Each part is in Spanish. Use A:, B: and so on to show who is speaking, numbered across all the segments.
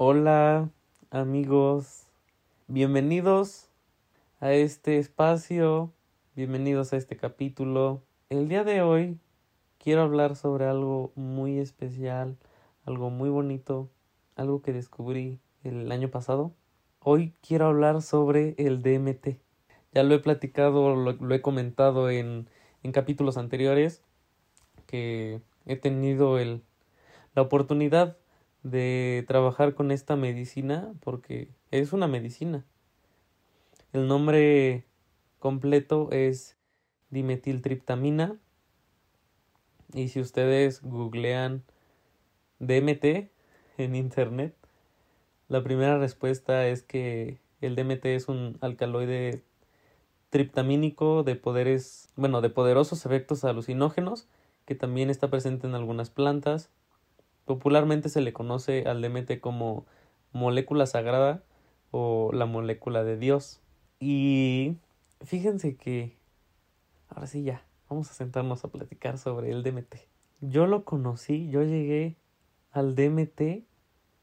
A: Hola amigos, bienvenidos a este espacio, bienvenidos a este capítulo. El día de hoy quiero hablar sobre algo muy especial, algo muy bonito, algo que descubrí el año pasado. Hoy quiero hablar sobre el DMT. Ya lo he platicado, lo, he comentado en, en capítulos anteriores que he tenido el, la oportunidad de trabajar con esta medicina porque es una medicina. El nombre completo es dimetiltriptamina y si ustedes googlean DMT en internet, la primera respuesta es que el DMT es un alcaloide triptamínico de poderes, bueno, de poderosos efectos alucinógenos que también está presente en algunas plantas Popularmente se le conoce al DMT como molécula sagrada o la molécula de Dios. Y fíjense que ahora sí ya, vamos a sentarnos a platicar sobre el DMT. Yo lo conocí, yo llegué al DMT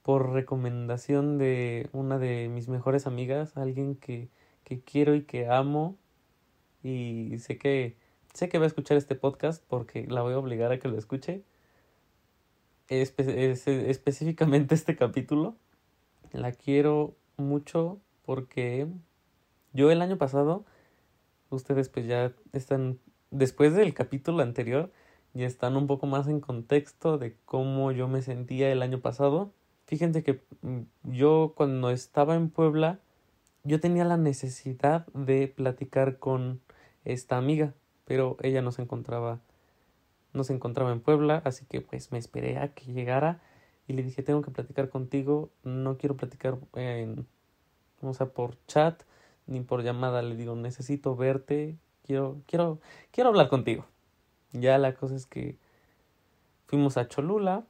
A: por recomendación de una de mis mejores amigas, alguien que, que quiero y que amo y sé que sé que va a escuchar este podcast porque la voy a obligar a que lo escuche específicamente este capítulo. La quiero mucho porque yo el año pasado, ustedes pues ya están, después del capítulo anterior, ya están un poco más en contexto de cómo yo me sentía el año pasado. Fíjense que mm, yo cuando estaba en Puebla, yo tenía la necesidad de platicar con esta amiga, pero ella no se encontraba no se encontraba en Puebla, así que pues me esperé a que llegara y le dije, tengo que platicar contigo, no quiero platicar en, o sea, por chat ni por llamada, le digo, necesito verte, quiero, quiero, quiero hablar contigo. Ya la cosa es que fuimos a Cholula,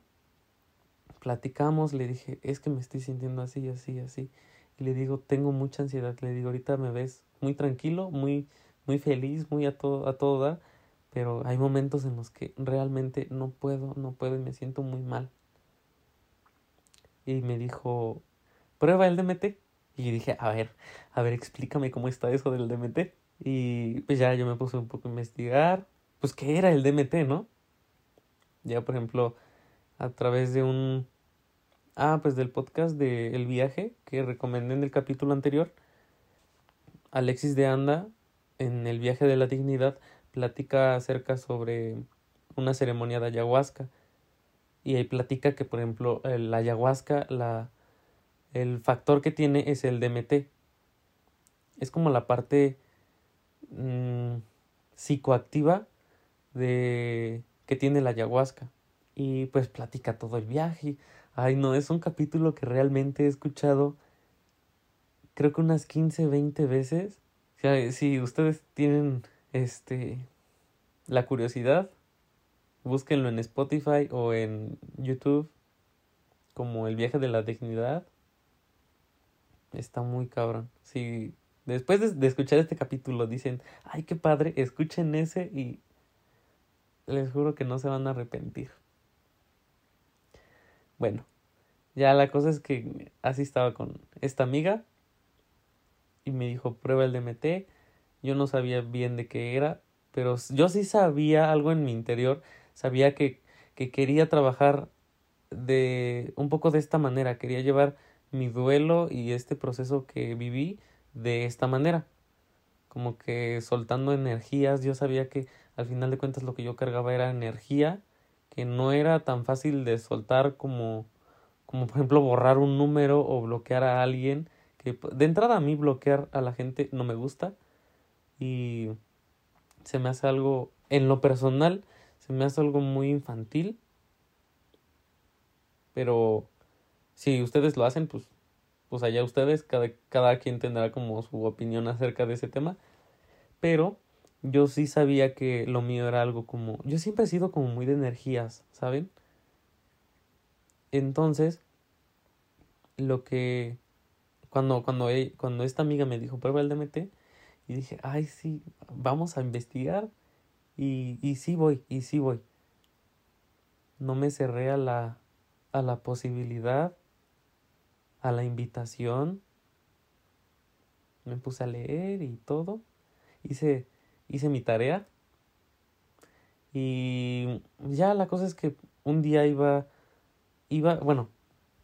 A: platicamos, le dije, es que me estoy sintiendo así, así, así. Y le digo, tengo mucha ansiedad, le digo, ahorita me ves muy tranquilo, muy, muy feliz, muy a todo, a todo dar pero hay momentos en los que realmente no puedo, no puedo y me siento muy mal. Y me dijo, prueba el DMT. Y dije, a ver, a ver, explícame cómo está eso del DMT. Y pues ya yo me puse un poco a investigar, pues qué era el DMT, ¿no? Ya, por ejemplo, a través de un... Ah, pues del podcast de El viaje que recomendé en el capítulo anterior. Alexis de Anda, en el viaje de la dignidad, platica acerca sobre una ceremonia de ayahuasca. Y ahí platica que por ejemplo la ayahuasca la el factor que tiene es el DMT es como la parte mm, psicoactiva de que tiene la ayahuasca. Y pues platica todo el viaje. Ay no es un capítulo que realmente he escuchado creo que unas 15 20 veces. Si ustedes tienen este, la curiosidad, búsquenlo en Spotify o en YouTube como El viaje de la dignidad. Está muy cabrón. Si después de, escuchar este capítulo dicen, ay, qué padre, escuchen ese y les juro que no se van a arrepentir. Bueno, ya la cosa es que así estaba con esta amiga y me dijo, prueba el DMT yo no sabía bien de qué era, pero yo sí sabía algo en mi interior, sabía que, que quería trabajar de un poco de esta manera, quería llevar mi duelo y este proceso que viví de esta manera, como que soltando energías, yo sabía que al final de cuentas lo que yo cargaba era energía, que no era tan fácil de soltar como, como por ejemplo borrar un número o bloquear a alguien, que de entrada a mí bloquear a la gente no me gusta, y se me hace algo, en lo personal, se me hace algo muy infantil. Pero si ustedes lo hacen, pues, pues allá ustedes, cada, cada quien tendrá como su opinión acerca de ese tema. Pero yo sí sabía que lo mío era algo como, yo siempre he sido como muy de energías, ¿saben? Entonces, lo que, cuando, cuando, cuando esta amiga me dijo, prueba el DMT, y dije, ay, sí, vamos a investigar. Y, y sí voy, y sí voy. No me cerré a la, a la posibilidad a la invitación. Me puse a leer y todo. Hice, hice mi tarea. Y ya la cosa es que un día iba, iba, bueno,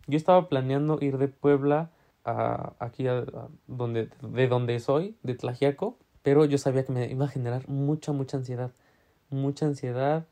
A: yo estaba planeando ir de Puebla a aquí a, donde, de donde soy, de Tlajiaco, pero yo sabía que me iba a generar mucha, mucha ansiedad, mucha ansiedad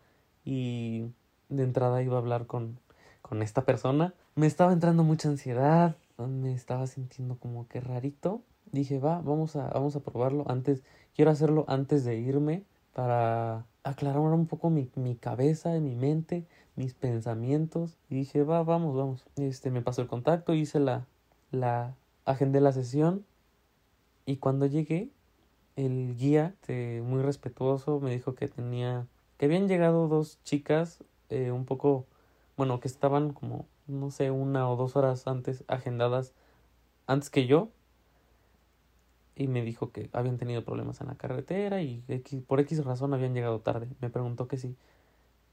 A: y de entrada iba a hablar con, con esta persona. Me estaba entrando mucha ansiedad, me estaba sintiendo como que rarito. Dije, va, vamos a, vamos a probarlo antes, quiero hacerlo antes de irme para aclarar un poco mi, mi cabeza, mi mente, mis pensamientos. Y dije, va, vamos, vamos. Este, me pasó el contacto, hice la, la, agendé la sesión. Y cuando llegué, el guía, este, muy respetuoso, me dijo que tenía, que habían llegado dos chicas, eh, un poco, bueno, que estaban como, no sé, una o dos horas antes, agendadas, antes que yo, y me dijo que habían tenido problemas en la carretera y por X razón habían llegado tarde. Me preguntó que si,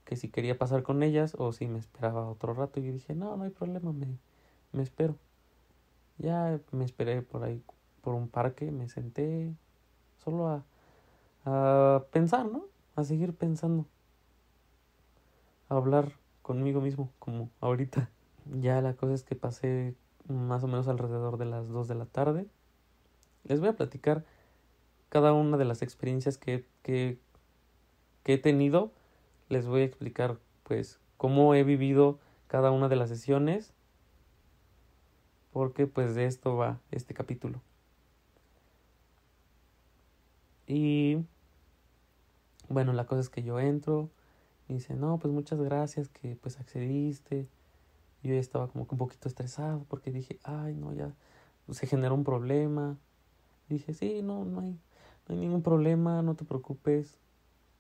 A: que si quería pasar con ellas o si me esperaba otro rato y yo dije, no, no hay problema, me, me espero. Ya me esperé por ahí, por un parque, me senté solo a, a pensar, ¿no? A seguir pensando. A hablar conmigo mismo, como ahorita. Ya la cosa es que pasé más o menos alrededor de las 2 de la tarde les voy a platicar cada una de las experiencias que, que, que he tenido. Les voy a explicar pues cómo he vivido cada una de las sesiones. Porque pues de esto va este capítulo. Y bueno, la cosa es que yo entro y dice, no, pues muchas gracias que pues accediste. Yo ya estaba como un poquito estresado porque dije, ay, no, ya se generó un problema. Dije, sí, no, no hay, no hay ningún problema, no te preocupes.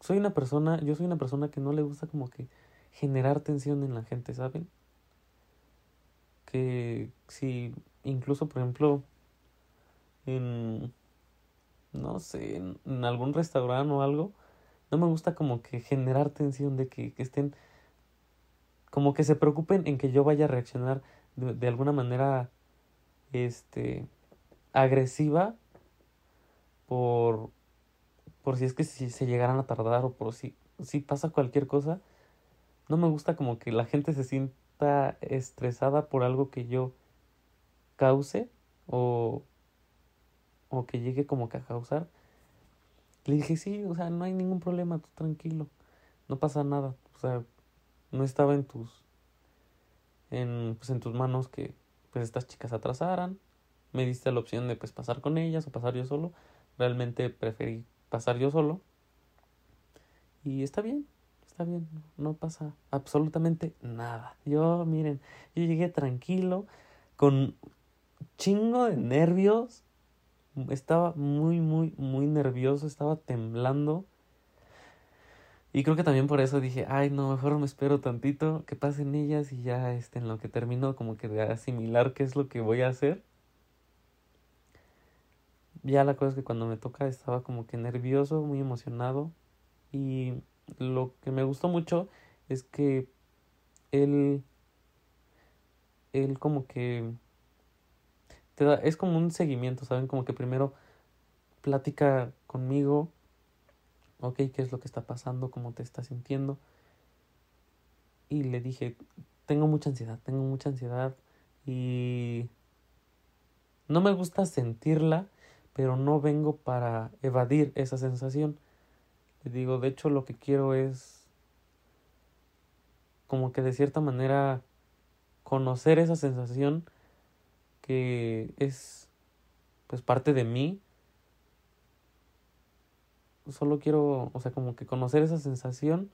A: Soy una persona, yo soy una persona que no le gusta como que generar tensión en la gente, ¿saben? Que si incluso, por ejemplo, en, no sé, en, algún restaurante o algo, no me gusta como que generar tensión de que, que estén, como que se preocupen en que yo vaya a reaccionar de, de alguna manera, este, agresiva por, por si es que se llegaran a tardar o por si, si pasa cualquier cosa. No me gusta como que la gente se sienta estresada por algo que yo cause o, o que llegue como que a causar. Le dije, sí, o sea, no hay ningún problema, tú tranquilo, no pasa nada, o sea, no estaba en tus, en, pues en tus manos que pues estas chicas atrasaran, me diste la opción de pues pasar con ellas o pasar yo solo, realmente preferí pasar yo solo. Y está bien, está bien, no pasa absolutamente nada. Yo, miren, yo llegué tranquilo, con chingo de nervios. Estaba muy, muy, muy nervioso, estaba temblando. Y creo que también por eso dije, ay, no, mejor me espero tantito, que pasen ellas y ya este, en lo que termino como que de asimilar qué es lo que voy a hacer ya la cosa es que cuando me toca estaba como que nervioso, muy emocionado y lo que me gustó mucho es que él él como que te da, es como un seguimiento, ¿saben? Como que primero platica conmigo, ok, ¿qué es lo que está pasando? ¿Cómo te estás sintiendo? Y le dije, tengo mucha ansiedad, tengo mucha ansiedad y no me gusta sentirla, pero no vengo para evadir esa sensación. Le digo, de hecho lo que quiero es como que de cierta manera conocer esa sensación que es pues parte de mí. Solo quiero, o sea, como que conocer esa sensación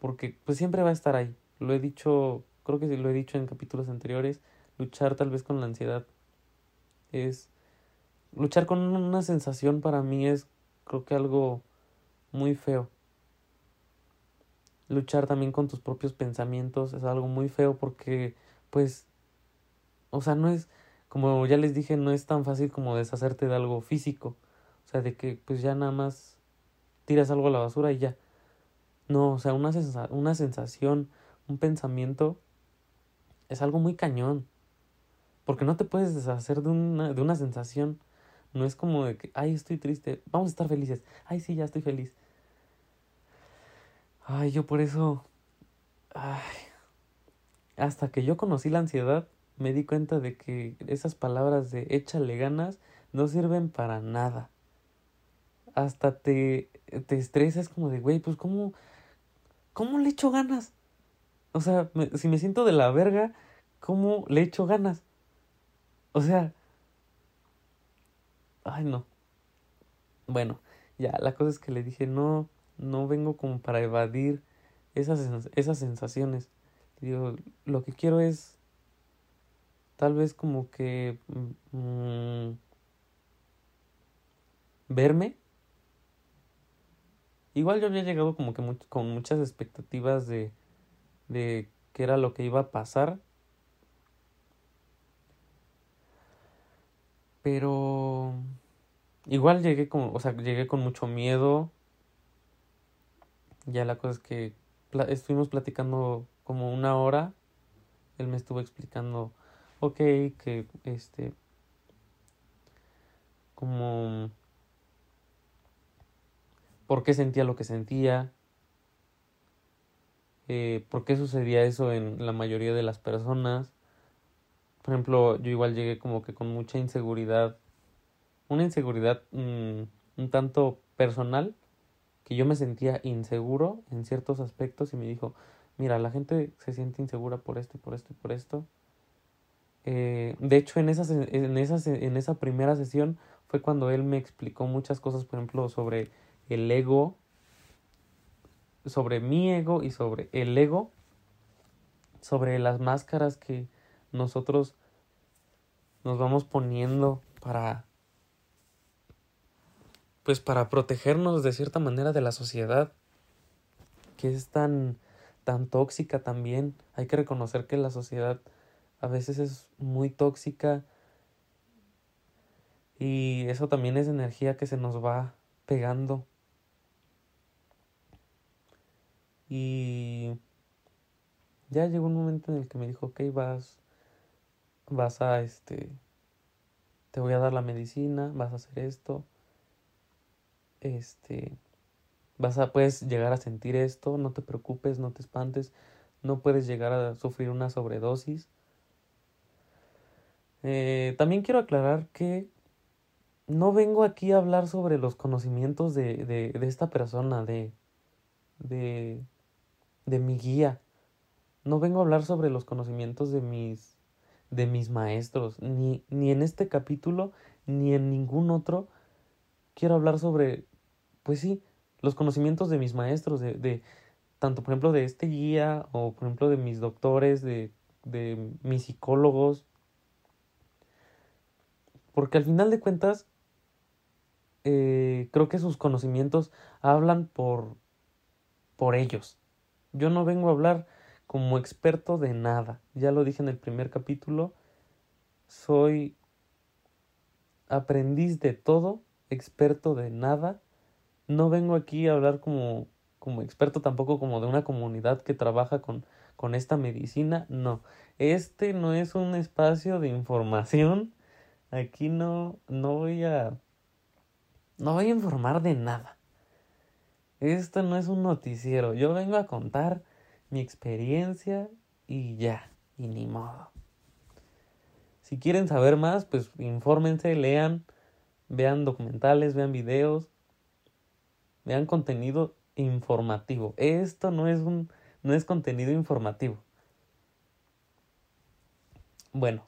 A: porque pues siempre va a estar ahí. Lo he dicho, creo que lo he dicho en capítulos anteriores, luchar tal vez con la ansiedad es luchar con una sensación para mí es creo que algo muy feo. Luchar también con tus propios pensamientos es algo muy feo porque pues o sea, no es como ya les dije, no es tan fácil como deshacerte de algo físico, o sea, de que pues ya nada más tiras algo a la basura y ya. No, o sea, una, sensa una sensación, un pensamiento es algo muy cañón. Porque no te puedes deshacer de una, de una sensación. No es como de que, ay, estoy triste, vamos a estar felices. Ay, sí, ya estoy feliz. Ay, yo por eso... Ay. Hasta que yo conocí la ansiedad, me di cuenta de que esas palabras de échale ganas no sirven para nada. Hasta te, te estresas como de, güey, pues ¿cómo, ¿cómo le echo ganas? O sea, si me siento de la verga, ¿cómo le echo ganas? O sea, ay no. Bueno, ya, la cosa es que le dije, no, no vengo como para evadir esas, esas sensaciones. Digo, lo que quiero es tal vez como que mm, verme. Igual yo había llegado como que con muchas expectativas de, de qué era lo que iba a pasar. Pero igual llegué con, o sea, llegué con mucho miedo. Ya la cosa es que estuvimos platicando como una hora. Él me estuvo explicando, ok, que este, como, por qué sentía lo que sentía, eh, por qué sucedía eso en la mayoría de las personas. Por ejemplo, yo igual llegué como que con mucha inseguridad, una inseguridad mm, un tanto personal, que yo me sentía inseguro en ciertos aspectos y me dijo, mira, la gente se siente insegura por esto y por esto y por esto. Eh, de hecho, en esa, en, en esa primera sesión fue cuando él me explicó muchas cosas, por ejemplo, sobre el ego, sobre mi ego y sobre el ego, sobre las máscaras que nosotros nos vamos poniendo para pues para protegernos de cierta manera de la sociedad que es tan tan tóxica también. Hay que reconocer que la sociedad a veces es muy tóxica y eso también es energía que se nos va pegando Y ya llegó un momento en el que me dijo, ok, vas, vas a, este, te voy a dar la medicina, vas a hacer esto, este, vas a, puedes llegar a sentir esto, no te preocupes, no te espantes, no puedes llegar a sufrir una sobredosis. Eh, también quiero aclarar que no vengo aquí a hablar sobre los conocimientos de, de, de esta persona, de, de, de mi guía. No vengo a hablar sobre los conocimientos de mis de mis maestros, ni, ni en este capítulo, ni en ningún otro quiero hablar sobre, pues sí, los conocimientos de mis maestros, de, de tanto por ejemplo de este guía o por ejemplo de mis doctores, de, de mis psicólogos, porque al final de cuentas eh, creo que sus conocimientos hablan por, por ellos. Yo no vengo a hablar como experto de nada. Ya lo dije en el primer capítulo. Soy aprendiz de todo, experto de nada. No vengo aquí a hablar como, como experto tampoco como de una comunidad que trabaja con, con esta medicina. No, este no es un espacio de información. Aquí no, no voy a, no voy a informar de nada. Esto no es un noticiero. Yo vengo a contar mi experiencia y ya, y ni modo. Si quieren saber más, pues infórmense, lean, vean documentales, vean videos, vean contenido informativo. Esto no es un no es contenido informativo. Bueno,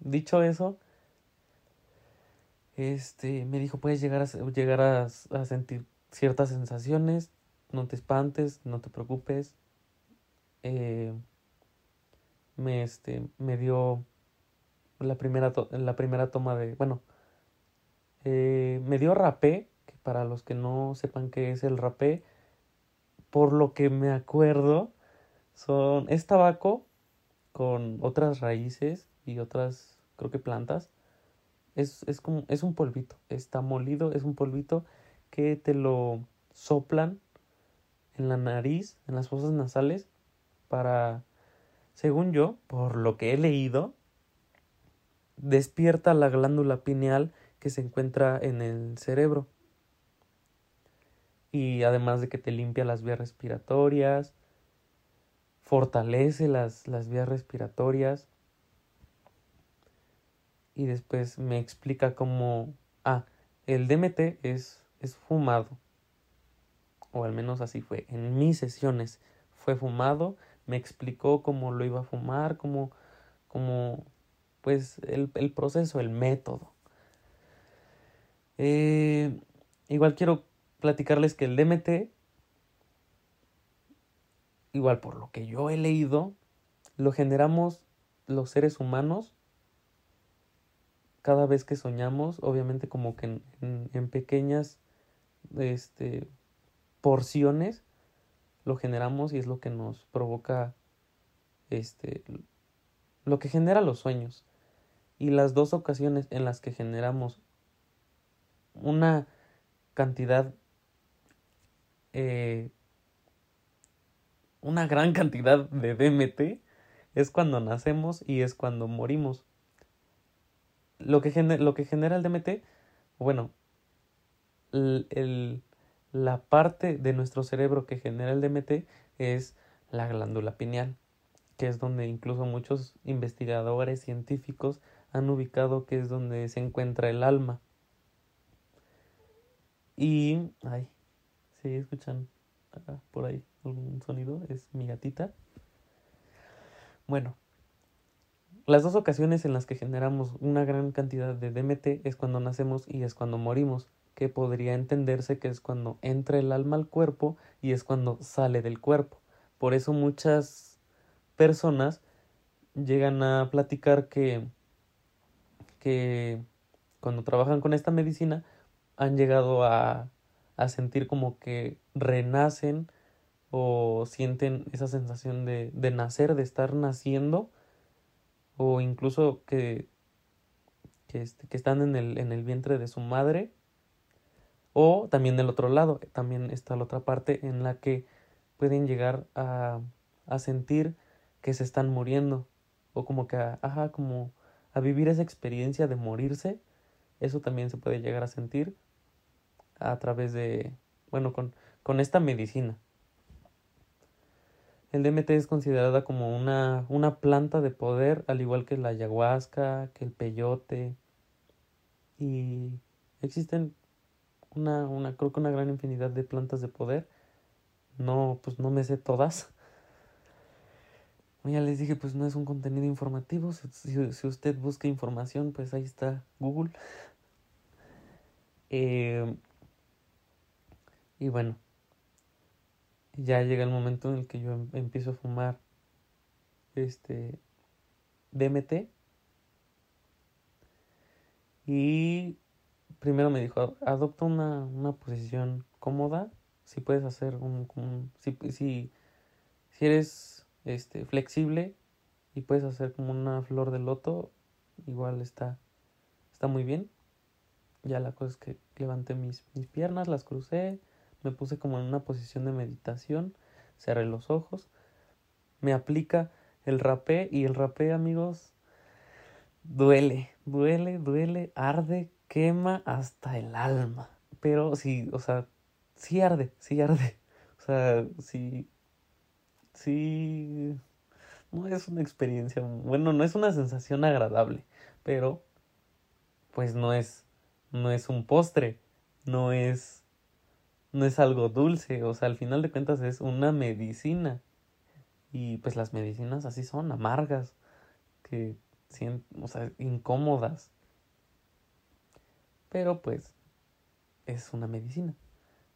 A: dicho eso, este me dijo, puedes llegar a llegar a, sentir ciertas sensaciones, no te espantes, no te preocupes. Eh, me, este, me dio la primera, la primera toma de, bueno, eh, me dio rapé, que para los que no sepan qué es el rapé, por lo que me acuerdo, son, es tabaco con otras raíces y otras, creo que plantas. Es, es como, es un polvito, está molido, es un polvito que te lo soplan en la nariz, en las fosas nasales, para, según yo, por lo que he leído, despierta la glándula pineal que se encuentra en el cerebro. Y además de que te limpia las vías respiratorias, fortalece las, las vías respiratorias. Y después me explica cómo... Ah, el DMT es, es fumado. O al menos así fue. En mis sesiones fue fumado. Me explicó cómo lo iba a fumar, cómo, cómo pues el, el proceso, el método. Eh, igual quiero platicarles que el DMT, igual por lo que yo he leído, lo generamos los seres humanos cada vez que soñamos, obviamente como que en, en, pequeñas este, porciones, lo generamos y es lo que nos provoca este, lo que genera los sueños. Y las dos ocasiones en las que generamos una cantidad, eh, una gran cantidad de DMT es cuando nacemos y es cuando morimos. Lo que, lo que genera el DMT, bueno, el, la parte de nuestro cerebro que genera el DMT es la glándula pineal, que es donde incluso muchos investigadores científicos han ubicado que es donde se encuentra el alma. Y, ay, si escuchan por ahí algún sonido, es mi gatita. Bueno, las dos ocasiones en las que generamos una gran cantidad de DMT es cuando nacemos y es cuando morimos, que podría entenderse que es cuando entra el alma al cuerpo y es cuando sale del cuerpo. Por eso muchas personas llegan a platicar que, que cuando trabajan con esta medicina han llegado a, a sentir como que renacen o sienten esa sensación de, de nacer, de estar naciendo, o incluso que, que, este, que están en el, en el vientre de su madre, o también del otro lado, también está la otra parte en la que pueden llegar a, a sentir que se están muriendo, o como que, ajá, como a vivir esa experiencia de morirse, eso también se puede llegar a sentir a través de, bueno, con, con esta medicina. El DMT es considerada como una, una planta de poder, al igual que la ayahuasca, que el peyote. Y existen una, una, creo que una gran infinidad de plantas de poder. No, pues no me sé todas. Ya les dije, pues no es un contenido informativo. Si, si usted busca información, pues ahí está Google. Eh, y bueno, ya llega el momento en el que yo em, empiezo a fumar este DMT. Y primero me dijo, adopta una, una posición cómoda, si puedes hacer un, si, si, si eres este flexible y puedes hacer como una flor de loto, igual está, está muy bien. Ya la cosa es que levanté mis, mis piernas, las crucé, me puse como en una posición de meditación, cerré los ojos, me aplica el rapé y el rapé, amigos, duele, duele, duele, arde, quema hasta el alma. Pero sí, o sea, sí arde, sí arde. O sea, sí, sí, no es una experiencia, bueno, no es una sensación agradable, pero pues no es, no es un postre, no es no es algo dulce, o sea, al final de cuentas es una medicina. Y pues las medicinas así son, amargas, que, o sea, incómodas. Pero pues es una medicina,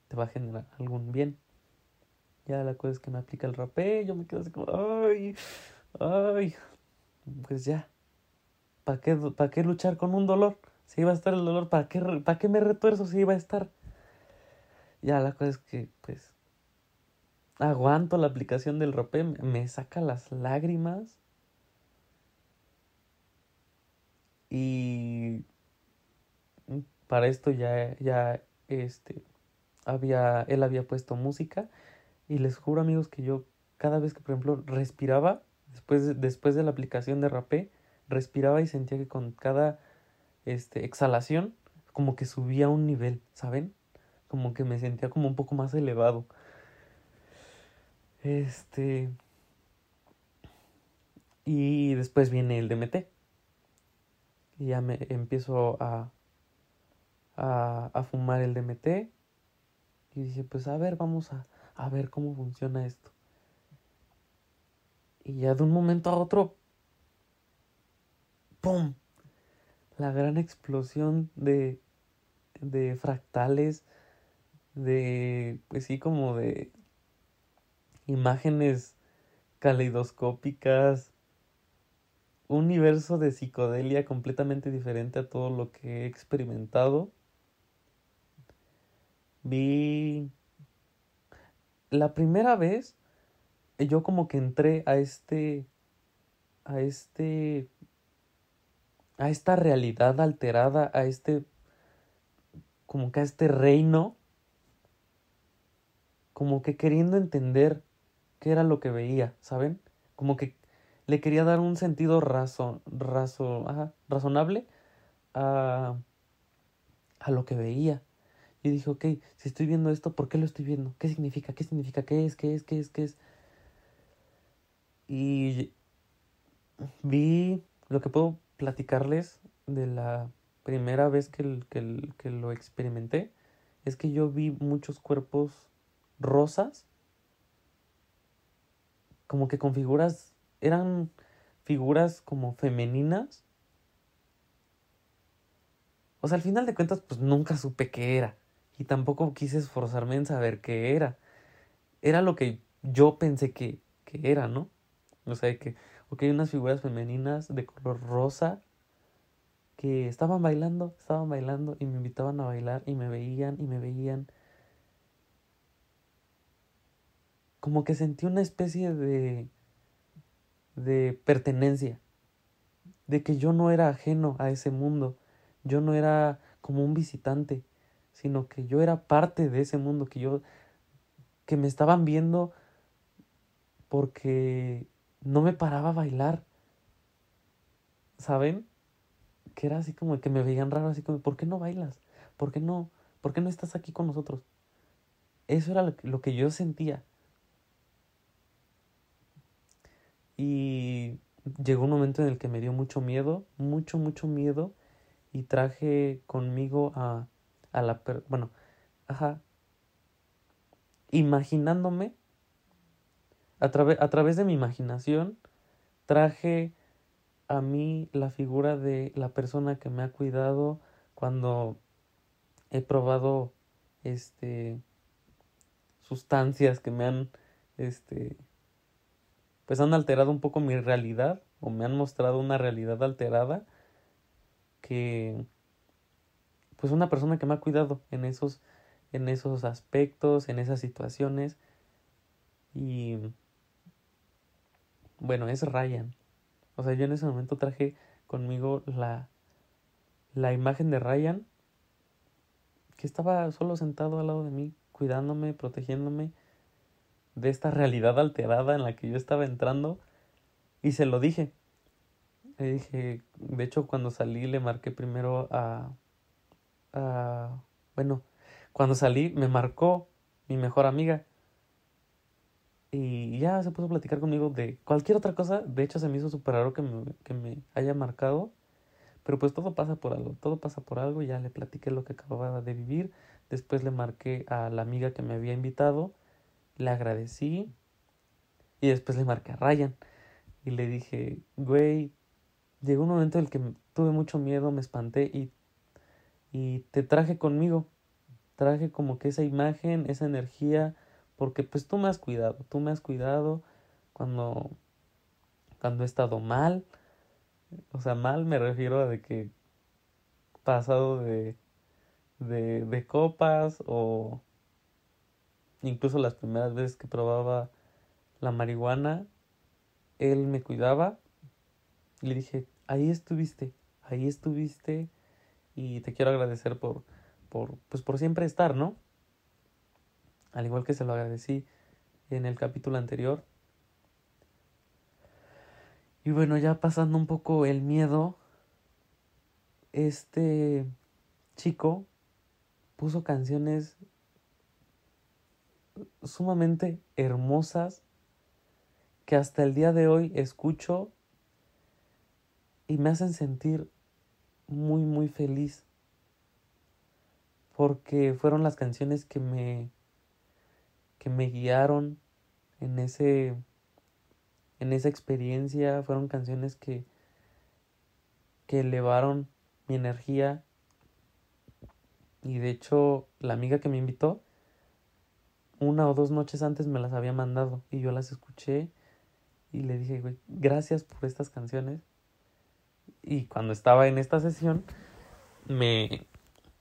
A: te va a generar algún bien. Ya la cosa es que me aplica el rapé, yo me quedo así como, ay, ay, pues ya, ¿para qué, ¿para qué luchar con un dolor? Si iba a estar el dolor, ¿para qué, ¿para qué me retuerzo si iba a estar? Ya la cosa es que, pues, aguanto la aplicación del rope, me saca las lágrimas. Y para esto ya, ya, este, había, él había puesto música. Y les juro, amigos, que yo cada vez que, por ejemplo, respiraba, después de, después de la aplicación de rapé, respiraba y sentía que con cada este, exhalación como que subía un nivel, ¿saben? Como que me sentía como un poco más elevado. Este... Y después viene el DMT. Y ya me empiezo a, a, a fumar el DMT. Y dije, pues a ver, vamos a, a ver cómo funciona esto. Y ya de un momento a otro, ¡pum! La gran explosión de, de fractales, de, pues sí, como de imágenes caleidoscópicas, un universo de psicodelia completamente diferente a todo lo que he experimentado. Vi la primera vez yo como que entré a este a este a esta realidad alterada, a este como que a este reino como que queriendo entender qué era lo que veía, ¿saben? Como que le quería dar un sentido razo, razonable a, a lo que veía. Y dije, ok, si estoy viendo esto, ¿por qué lo estoy viendo? ¿Qué significa? ¿Qué significa? ¿Qué es? ¿Qué es? ¿Qué es? ¿Qué es? Y vi lo que puedo platicarles de la primera vez que, que, que lo experimenté. Es que yo vi muchos cuerpos rosas, como que con figuras eran figuras como femeninas. O sea, al final de cuentas, pues nunca supe qué era. Y tampoco quise esforzarme en saber qué era. Era lo que yo pensé que, que era, ¿no? O sea, que, ok, unas figuras femeninas de color rosa que estaban bailando, estaban bailando y me invitaban a bailar y me veían y me veían. Como que sentí una especie de de pertenencia, de que yo no era ajeno a ese mundo, yo no era como un visitante, sino que yo era parte de ese mundo, que yo, que me estaban viendo porque no me paraba a bailar, ¿saben? Que era así como que me veían raro, así como, ¿por qué no bailas? ¿Por qué no? ¿Por qué no estás aquí con nosotros? Eso era lo que yo sentía. Y llegó un momento en el que me dio mucho miedo, mucho, mucho miedo, y traje conmigo a, a la... Per bueno, ajá, imaginándome, a, a través de mi imaginación, traje a mí la figura de la persona que me ha cuidado cuando he probado este sustancias que me han este pues han alterado un poco mi realidad o me han mostrado una realidad alterada que pues una persona que me ha cuidado en esos en esos aspectos, en esas situaciones y bueno, es Ryan. O sea, yo en ese momento traje conmigo la la imagen de Ryan que estaba solo sentado al lado de mí, cuidándome, protegiéndome de esta realidad alterada en la que yo estaba entrando y se lo dije. Le dije, de hecho cuando salí le marqué primero a, a bueno, cuando salí me marcó mi mejor amiga y ya se puso a platicar conmigo de cualquier otra cosa. De hecho, se me hizo súper raro que me, que me haya marcado. Pero pues todo pasa por algo, todo pasa por algo. Ya le platiqué lo que acababa de vivir. Después le marqué a la amiga que me había invitado le agradecí y después le marqué a Ryan y le dije, güey, llegó un momento en el que tuve mucho miedo, me espanté y, y te traje conmigo. Traje como que esa imagen, esa energía, porque pues tú me has cuidado, tú me has cuidado cuando, cuando he estado mal. O sea, mal me refiero a de que pasado de, de, de copas o Incluso las primeras veces que probaba la marihuana, él me cuidaba y le dije, ahí estuviste, ahí estuviste y te quiero agradecer por, por, pues por siempre estar, ¿no? Al igual que se lo agradecí en el capítulo anterior. Y bueno, ya pasando un poco el miedo, este chico puso canciones sumamente hermosas que hasta el día de hoy escucho y me hacen sentir muy muy feliz. Porque fueron las canciones que me que me guiaron en ese en esa experiencia. Fueron canciones que que elevaron mi energía. Y de hecho la amiga que me invitó una o dos noches antes me las había mandado y yo las escuché y le dije, güey, gracias por estas canciones. Y cuando estaba en esta sesión, me,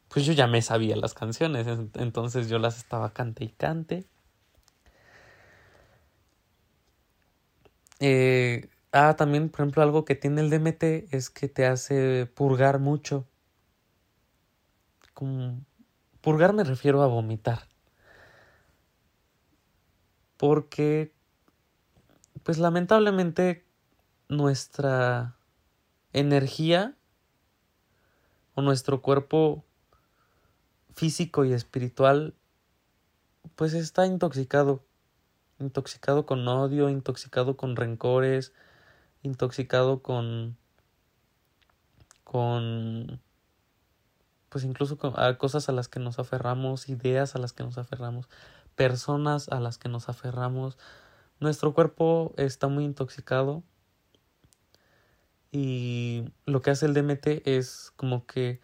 A: pues yo ya me sabía las canciones, entonces yo las estaba cante y cante. Eh, ah, también, por ejemplo, algo que tiene el DMT es que te hace purgar mucho. Como, purgar me refiero a vomitar. Porque, pues lamentablemente, nuestra energía o nuestro cuerpo físico y espiritual pues está intoxicado, intoxicado con odio, intoxicado con rencores, intoxicado con con pues incluso con, a cosas a las que nos aferramos, ideas a las que nos aferramos, personas a las que nos aferramos. Nuestro cuerpo está muy intoxicado y lo que hace el DMT es como que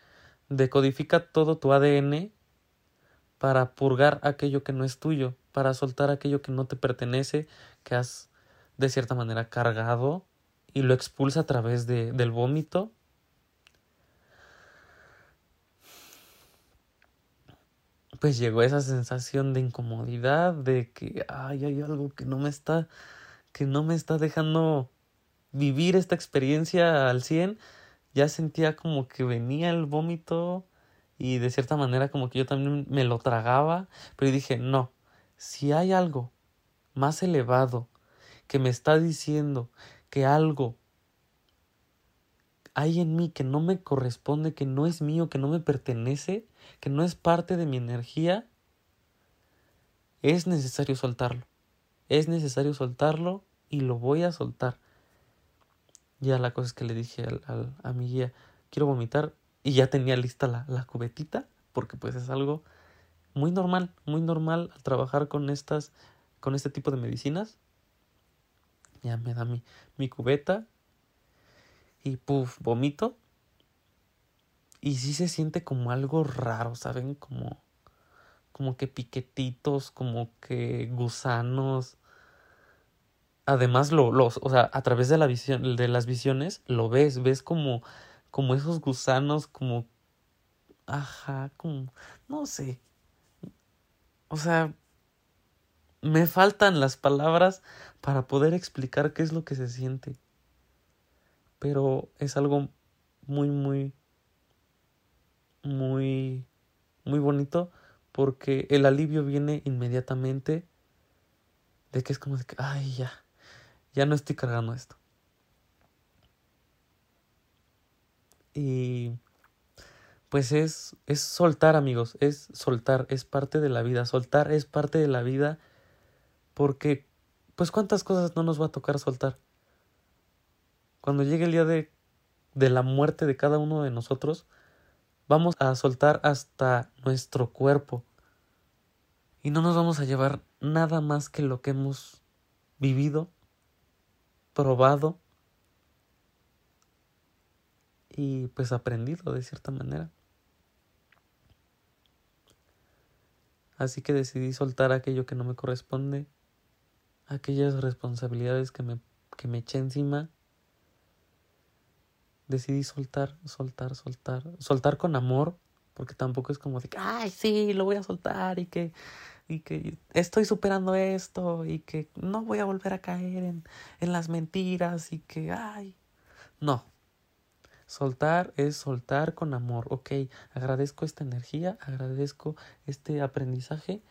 A: decodifica todo tu ADN para purgar aquello que no es tuyo, para soltar aquello que no te pertenece, que has de cierta manera cargado y lo expulsa a través de, del vómito pues llegó esa sensación de incomodidad, de que ay, hay algo que no me está que no me está dejando vivir esta experiencia al 100. Ya sentía como que venía el vómito y de cierta manera como que yo también me lo tragaba, pero dije, "No, si hay algo más elevado que me está diciendo que algo hay en mí que no me corresponde, que no es mío, que no me pertenece, que no es parte de mi energía, es necesario soltarlo. Es necesario soltarlo y lo voy a soltar. Ya la cosa es que le dije al, a mi guía, quiero vomitar y ya tenía lista la, la cubetita, porque pues es algo muy normal, muy normal al trabajar con estas, con este tipo de medicinas. Ya me da mi, mi cubeta y puff, vomito. Y sí se siente como algo raro, ¿saben? Como, como que piquetitos, como que gusanos. Además, lo, los, o sea, a través de la visión, de las visiones, lo ves, ves como, como esos gusanos, como, ajá, como, no sé. O sea, me faltan las palabras para poder explicar qué es lo que se siente pero es algo muy, muy, muy, muy bonito porque el alivio viene inmediatamente de que es como de que, ay, ya, ya no estoy cargando esto. Y pues es, es soltar, amigos, es soltar, es parte de la vida, soltar es parte de la vida porque, pues, ¿cuántas cosas no nos va a tocar soltar? cuando llegue el día de, de la muerte de cada uno de nosotros, vamos a soltar hasta nuestro cuerpo. Y no nos vamos a llevar nada más que lo que hemos vivido, probado y pues aprendido de cierta manera. Así que decidí soltar aquello que no me corresponde, aquellas responsabilidades que me, que me eché encima decidí soltar, soltar, soltar, soltar con amor, porque tampoco es como de que, ay, sí, lo voy a soltar y que, y que estoy superando esto y que no voy a volver a caer en, en las mentiras y que, ay, no. Soltar es soltar con amor, ok, agradezco esta energía, agradezco este aprendizaje,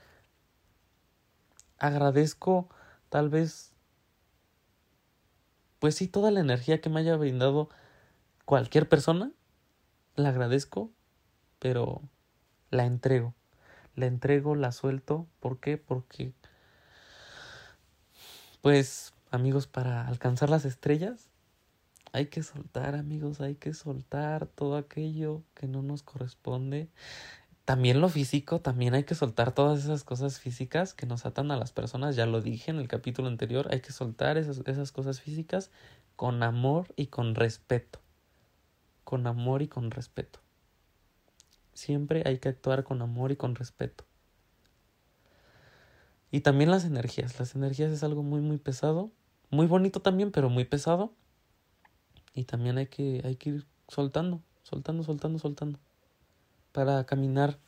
A: agradezco tal vez pues sí, toda la energía que me haya brindado cualquier persona, la agradezco, pero la entrego. La entrego, la suelto. ¿Por qué? Porque, pues, amigos, para alcanzar las estrellas, hay que soltar, amigos, hay que soltar todo aquello que no nos corresponde. También lo físico, también hay que soltar todas esas cosas físicas que nos atan a las personas. Ya lo dije en el capítulo anterior, hay que soltar esas, esas cosas físicas con amor y con respeto. Con amor y con respeto. Siempre hay que actuar con amor y con respeto. Y también las energías. Las energías es algo muy, muy pesado. Muy bonito también, pero muy pesado. Y también hay que, hay que ir soltando, soltando, soltando, soltando para caminar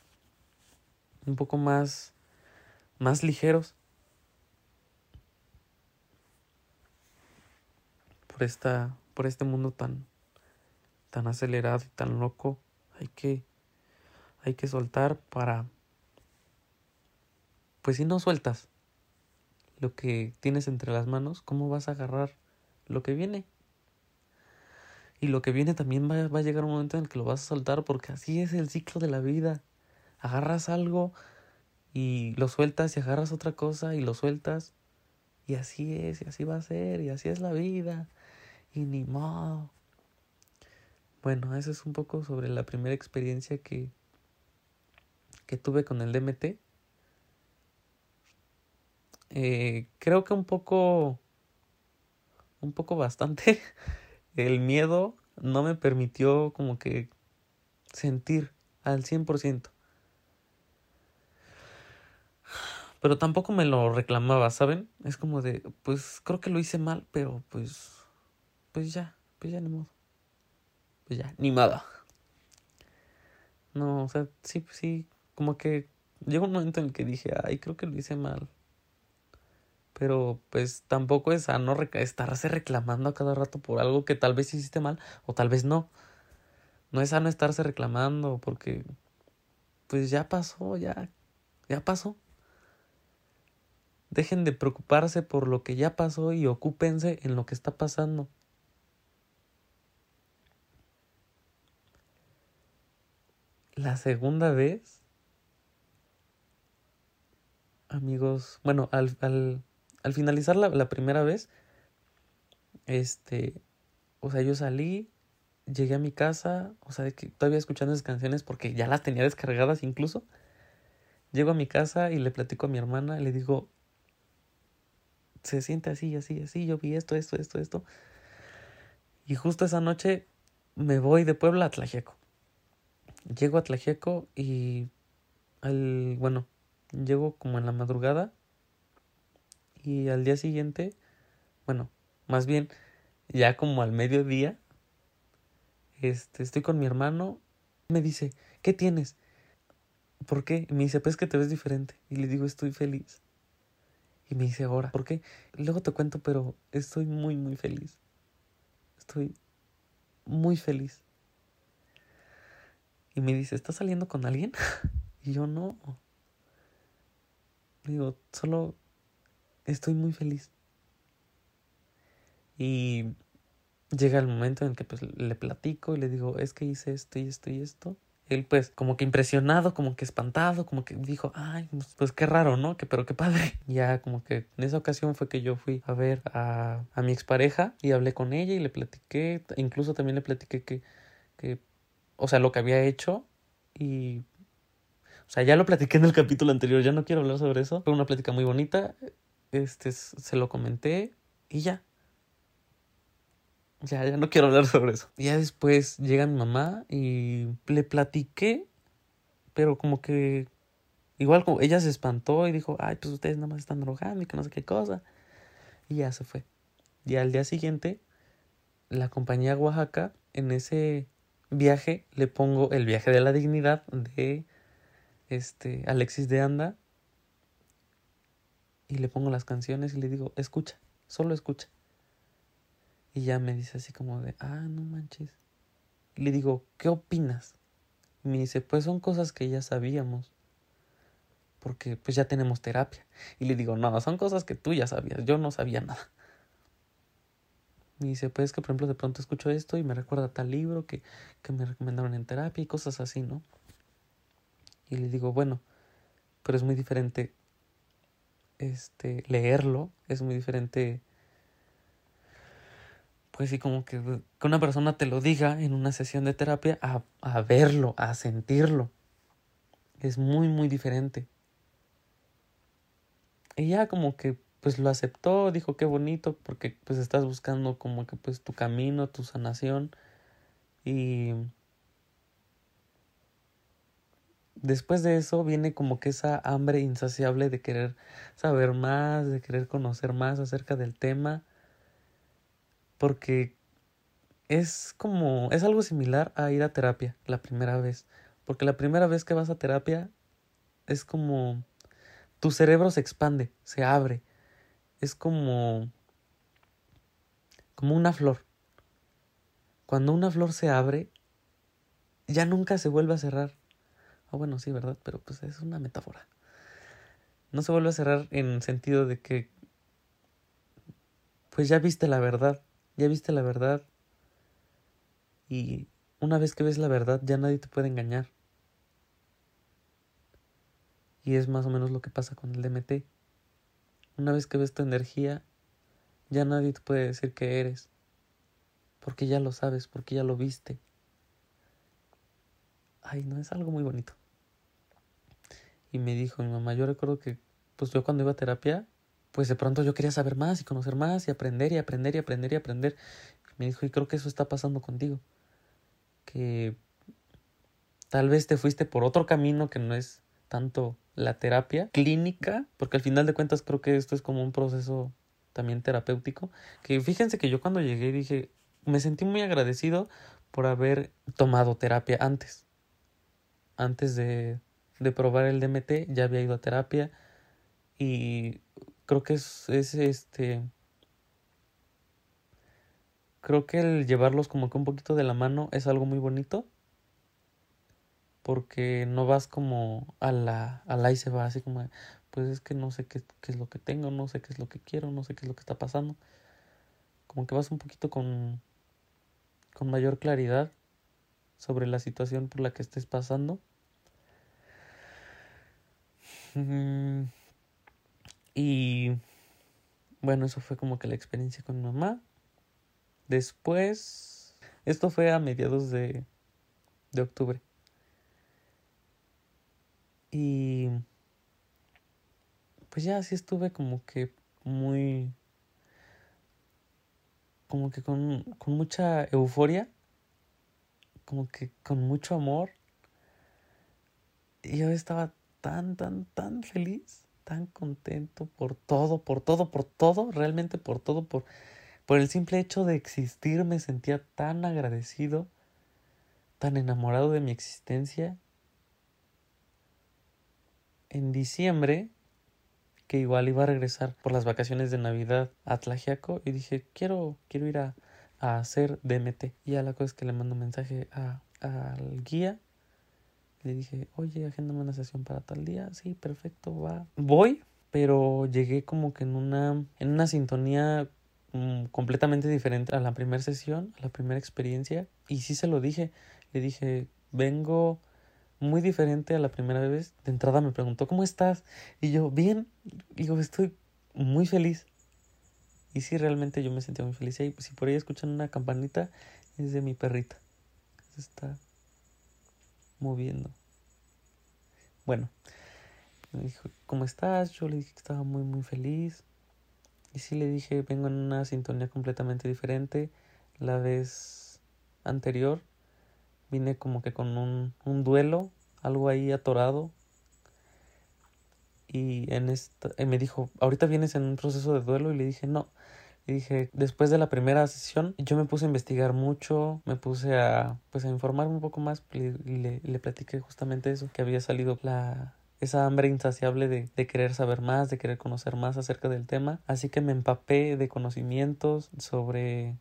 A: un poco más, más ligeros por esta, por este mundo tan, tan acelerado y tan loco. Hay que, hay que soltar para, pues si no sueltas lo que tienes entre las manos, ¿cómo vas a agarrar lo que viene? Y lo que viene también va, va, a llegar un momento en el que lo vas a soltar porque así es el ciclo de la vida. Agarras algo y lo sueltas y agarras otra cosa y lo sueltas. Y así es, y así va a ser, y así es la vida. Y ni modo. Bueno, eso es un poco sobre la primera experiencia que, que tuve con el DMT. Eh, creo que un poco, un poco bastante el miedo no me permitió como que sentir al 100%. Pero tampoco me lo reclamaba, ¿saben? Es como de, pues creo que lo hice mal, pero pues, pues ya, pues ya ni modo. Pues ya, ni nada. No, o sea, sí, sí, como que llegó un momento en el que dije, ay, creo que lo hice mal pero pues tampoco es sano estarse reclamando a cada rato por algo que tal vez hiciste mal o tal vez no. No es sano estarse reclamando porque pues ya pasó, ya, ya pasó. Dejen de preocuparse por lo que ya pasó y ocúpense en lo que está pasando. La segunda vez, amigos, bueno, al, al al finalizar la, primera vez, este, o sea, yo salí, llegué a mi casa, o sea, que todavía escuchando esas canciones porque ya las tenía descargadas incluso. Llego a mi casa y le platico a mi hermana, le digo, se siente así, así, así, yo vi esto, esto, esto, esto. Y justo esa noche me voy de Puebla a Tlajeco. Llego a Tlajeco y al, bueno, llego como en la madrugada y al día siguiente, bueno, más bien ya como al mediodía, este, estoy con mi hermano, me dice, ¿qué tienes? ¿Por qué? Y me dice, pues que te ves diferente. Y le digo, estoy feliz. Y me dice, ahora, ¿por qué? Luego te cuento, pero estoy muy, muy feliz. Estoy muy feliz. Y me dice, ¿estás saliendo con alguien? y yo no. Digo, solo estoy muy feliz. Y llega el momento en que pues le platico y le digo, es que hice esto y esto y esto. Él pues como que impresionado, como que espantado, como que dijo, ay, pues, pues qué raro, ¿no? Que pero qué padre. Ya como que en esa ocasión fue que yo fui a ver a, a mi expareja y hablé con ella y le platiqué, incluso también le platiqué que, que, o sea, lo que había hecho y o sea, ya lo platiqué en el capítulo anterior, ya no quiero hablar sobre eso. Fue una plática muy bonita este, se lo comenté y ya. Ya, ya no quiero hablar sobre eso. Ya después llega mi mamá y le platiqué, pero como que igual como ella se espantó y dijo, ay, pues ustedes nada más están drogando y que no sé qué cosa. Y ya se fue. Y al día siguiente la acompañé a Oaxaca. En ese viaje le pongo el viaje de la dignidad de este Alexis de Anda y le pongo las canciones y le digo, escucha, solo escucha. Y ya me dice así como de, ah, no manches. Y le digo, ¿qué opinas? Y me dice, pues son cosas que ya sabíamos. Porque pues ya tenemos terapia. Y le digo, no, son cosas que tú ya sabías, yo no sabía nada. Me dice, pues que por ejemplo de pronto escucho esto y me recuerda tal libro que, que me recomendaron en terapia y cosas así, ¿no? Y le digo, bueno, pero es muy diferente este leerlo, es muy diferente pues sí, como que, que una persona te lo diga en una sesión de terapia a, a verlo, a sentirlo. Es muy, muy diferente. Ella como que pues lo aceptó, dijo qué bonito, porque pues estás buscando como que pues tu camino, tu sanación. Y después de eso viene como que esa hambre insaciable de querer saber más, de querer conocer más acerca del tema porque es como, es algo similar a ir a terapia la primera vez, porque la primera vez que vas a terapia es como tu cerebro se expande, se abre, es como como una flor. Cuando una flor se abre, ya nunca se vuelve a cerrar. Ah, bueno, sí, ¿verdad? Pero pues es una metáfora. No se vuelve a cerrar en sentido de que pues ya viste la verdad, ya viste la verdad y una vez que ves la verdad ya nadie te puede engañar. Y es más o menos lo que pasa con el DMT. Una vez que ves tu energía, ya nadie te puede decir que eres. Porque ya lo sabes, porque ya lo viste. Ay, no, es algo muy bonito. Y me dijo mi mamá, yo recuerdo que, pues yo cuando iba a terapia, pues de pronto yo quería saber más y conocer más y aprender y aprender y aprender y aprender. Me dijo, y creo que eso está pasando contigo. Que tal vez te fuiste por otro camino que no es tanto la terapia clínica, porque al final de cuentas creo que esto es como un proceso también terapéutico. Que fíjense que yo cuando llegué dije, me sentí muy agradecido por haber tomado terapia antes. Antes de, de probar el DMT ya había ido a terapia y creo que es, es este creo que el llevarlos como que un poquito de la mano es algo muy bonito porque no vas como a la, a la y se va así como pues es que no sé qué, qué, es lo que tengo, no sé qué es lo que quiero, no sé qué es lo que está pasando. Como que vas un poquito con, con mayor claridad sobre la situación por la que estés pasando. Mm, y bueno, eso fue como que la experiencia con mi mamá. Después, esto fue a mediados de, de octubre. Y pues ya así estuve como que muy, como que con, con mucha euforia, como que con mucho amor. Y yo estaba tan, tan, tan feliz tan contento por todo, por todo, por todo, realmente por todo, por, por el simple hecho de existir me sentía tan agradecido, tan enamorado de mi existencia. En diciembre, que igual iba a regresar por las vacaciones de Navidad a Tlajiaco, y dije, quiero, quiero ir a, a hacer DMT. Y ya la cosa es que le mando un mensaje a, al guía le dije, oye, agéndame una sesión para tal día. Sí, perfecto, va. Voy, pero llegué como que en una, en una sintonía mm, completamente diferente a la primera sesión, a la primera experiencia. Y sí se lo dije. Le dije, vengo muy diferente a la primera vez. De entrada me preguntó, ¿cómo estás? Y yo, bien. Digo, estoy muy feliz. Y sí, realmente yo me sentía muy feliz. Y si por ahí escuchan una campanita, es de mi perrita. Está moviendo. Bueno, me dijo, ¿cómo estás? Yo le dije que estaba muy, muy feliz. Y sí le dije, vengo en una sintonía completamente diferente. La vez anterior vine como que con un, un duelo, algo ahí atorado. Y en esta, me dijo, ahorita vienes en un proceso de duelo. Y le dije, no, y dije, después de la primera sesión, yo me puse a investigar mucho, me puse a, pues, a informarme un poco más y le, le, platiqué justamente eso, que había salido la, esa hambre insaciable de, de, querer saber más, de querer conocer más acerca del tema. Así que me empapé de conocimientos sobre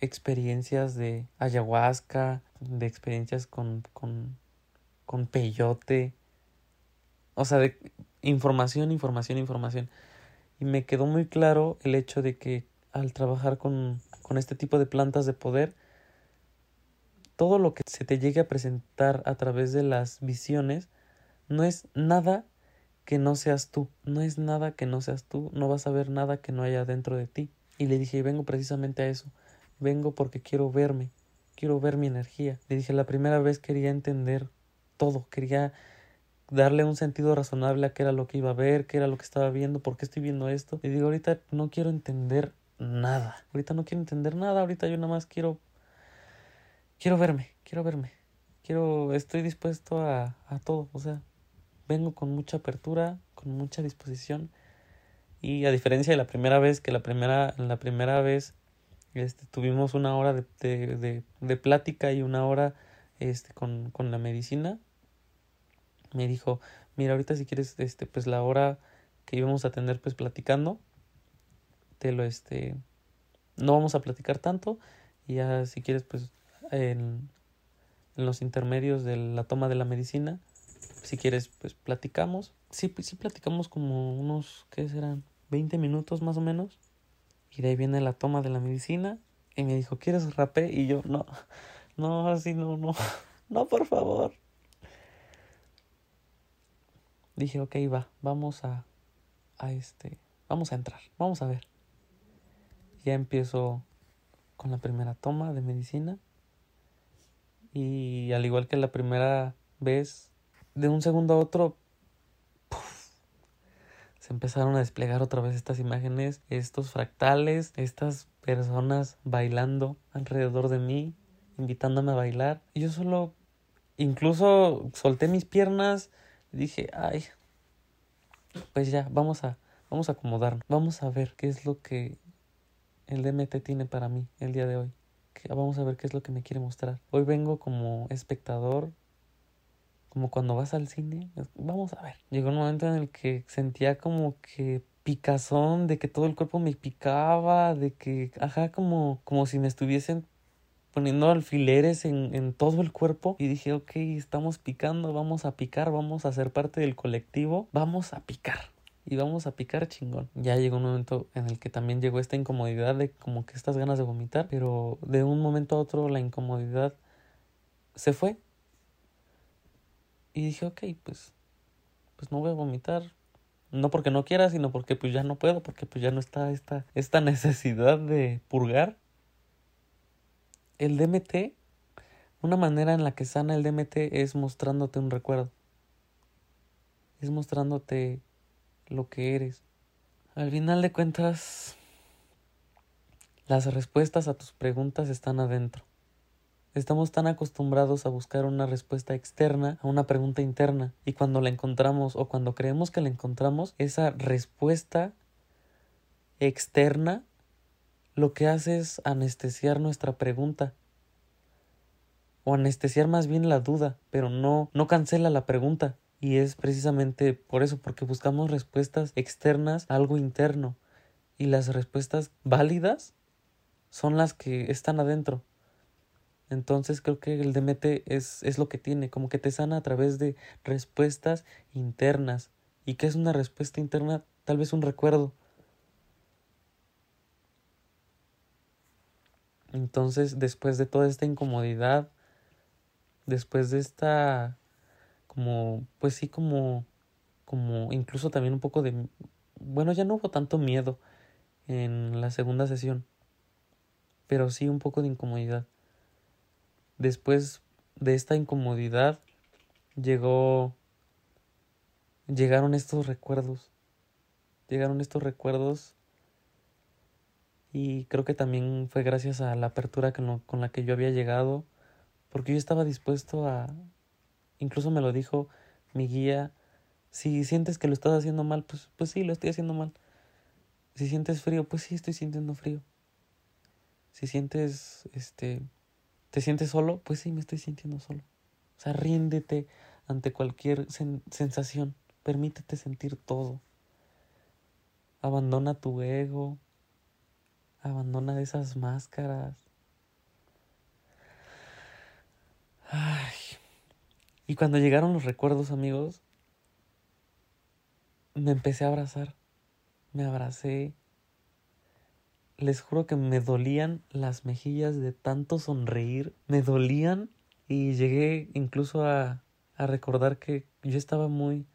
A: experiencias de ayahuasca, de experiencias con, con, con peyote. O sea, de información, información, información. Y me quedó muy claro el hecho de que al trabajar con, con este tipo de plantas de poder, todo lo que se te llegue a presentar a través de las visiones no es nada que no seas tú, no es nada que no seas tú, no vas a ver nada que no haya dentro de ti. Y le dije, vengo precisamente a eso, vengo porque quiero verme, quiero ver mi energía. Le dije, la primera vez quería entender todo, quería darle un sentido razonable a qué era lo que iba a ver, qué era lo que estaba viendo, por qué estoy viendo esto. Le digo, ahorita no quiero entender nada, ahorita no quiero entender nada, ahorita yo nada más quiero, quiero verme, quiero verme, quiero, estoy dispuesto a, a todo, o sea, vengo con mucha apertura, con mucha disposición. Y a diferencia de la primera vez, que la primera, la primera vez este, tuvimos una hora de, de, de, plática y una hora este, con, con, la medicina, me dijo, mira, ahorita si quieres, este, pues la hora que íbamos a tener pues platicando, te lo, este, no vamos a platicar tanto, y ya si quieres, pues en, en los intermedios de la toma de la medicina, si quieres, pues platicamos. Sí, pues, sí platicamos como unos, ¿qué serán? 20 minutos más o menos. Y de ahí viene la toma de la medicina. Y me dijo, ¿quieres rapé? Y yo, no, no, así no, no, no, por favor. Dije, ok, va, vamos a, a este, vamos a entrar, vamos a ver. Ya empiezo con la primera toma de medicina. Y al igual que la primera vez, de un segundo a otro se empezaron a desplegar otra vez estas imágenes, estos fractales, estas personas bailando alrededor de mí, invitándome a bailar. Y yo solo, incluso solté mis piernas y dije, ay, pues ya, vamos a, vamos a acomodarnos, vamos a ver qué es lo que el DMT tiene para mí el día de hoy. Vamos a ver qué es lo que me quiere mostrar. Hoy vengo como espectador como cuando vas al cine, vamos a ver. Llegó un momento en el que sentía como que picazón, de que todo el cuerpo me picaba, de que, ajá, como, como si me estuviesen poniendo alfileres en, en todo el cuerpo y dije, ok, estamos picando, vamos a picar, vamos a ser parte del colectivo, vamos a picar y vamos a picar chingón. Ya llegó un momento en el que también llegó esta incomodidad de como que estas ganas de vomitar, pero de un momento a otro la incomodidad se fue y dije, ok, pues, pues no voy a vomitar. No porque no quiera, sino porque pues ya no puedo, porque pues ya no está esta, esta necesidad de purgar. El DMT, una manera en la que sana el DMT es mostrándote un recuerdo. Es mostrándote lo que eres. Al final de cuentas, las respuestas a tus preguntas están adentro. Estamos tan acostumbrados a buscar una respuesta externa a una pregunta interna y cuando la encontramos o cuando creemos que la encontramos, esa respuesta externa lo que hace es anestesiar nuestra pregunta o anestesiar más bien la duda, pero no no cancela la pregunta. Y es precisamente por eso porque buscamos respuestas externas a algo interno y las respuestas válidas son las que están adentro entonces creo que el DMT es, es lo que tiene, como que te sana a través de respuestas internas. ¿Y qué es una respuesta interna? Tal vez un recuerdo. Entonces, después de toda esta incomodidad, después de esta, como, pues sí, como, como incluso también un poco de, bueno, ya no hubo tanto miedo en la segunda sesión, pero sí un poco de incomodidad. Después de esta incomodidad llegó llegaron estos recuerdos. Llegaron estos recuerdos y creo que también fue gracias a la apertura con la que yo había llegado, porque yo estaba dispuesto a, incluso me lo dijo mi guía, si sientes que lo estás haciendo mal, pues, pues sí, lo estoy haciendo mal. Si sientes frío, pues sí, estoy sintiendo frío. Si sientes, este, ¿Te sientes solo? Pues sí, me estoy sintiendo solo. O sea, ríndete ante cualquier sensación. Permítete sentir todo. Abandona tu ego. Abandona esas máscaras. Ay. Y cuando llegaron los recuerdos, amigos, me empecé a abrazar. Me abracé. Les juro que me dolían las mejillas de tanto sonreír, me dolían y llegué incluso a, a recordar que yo estaba muy,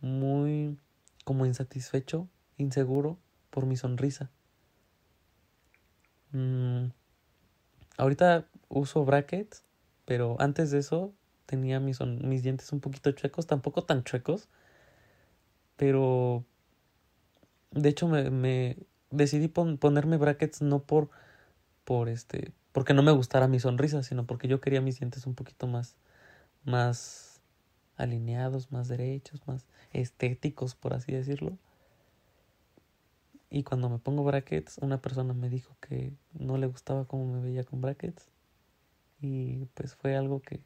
A: muy como insatisfecho, inseguro por mi sonrisa. Mm, ahorita uso brackets, pero antes de eso tenía mis, mis dientes un poquito chuecos, tampoco tan chuecos, pero de hecho me, me decidí ponerme brackets no por, por este, porque no me gustara mi sonrisa, sino porque yo quería mis dientes un poquito más, más alineados, más derechos, más estéticos, por así decirlo. Y cuando me pongo brackets, una persona me dijo que no le gustaba cómo me veía con brackets. Y pues fue algo que,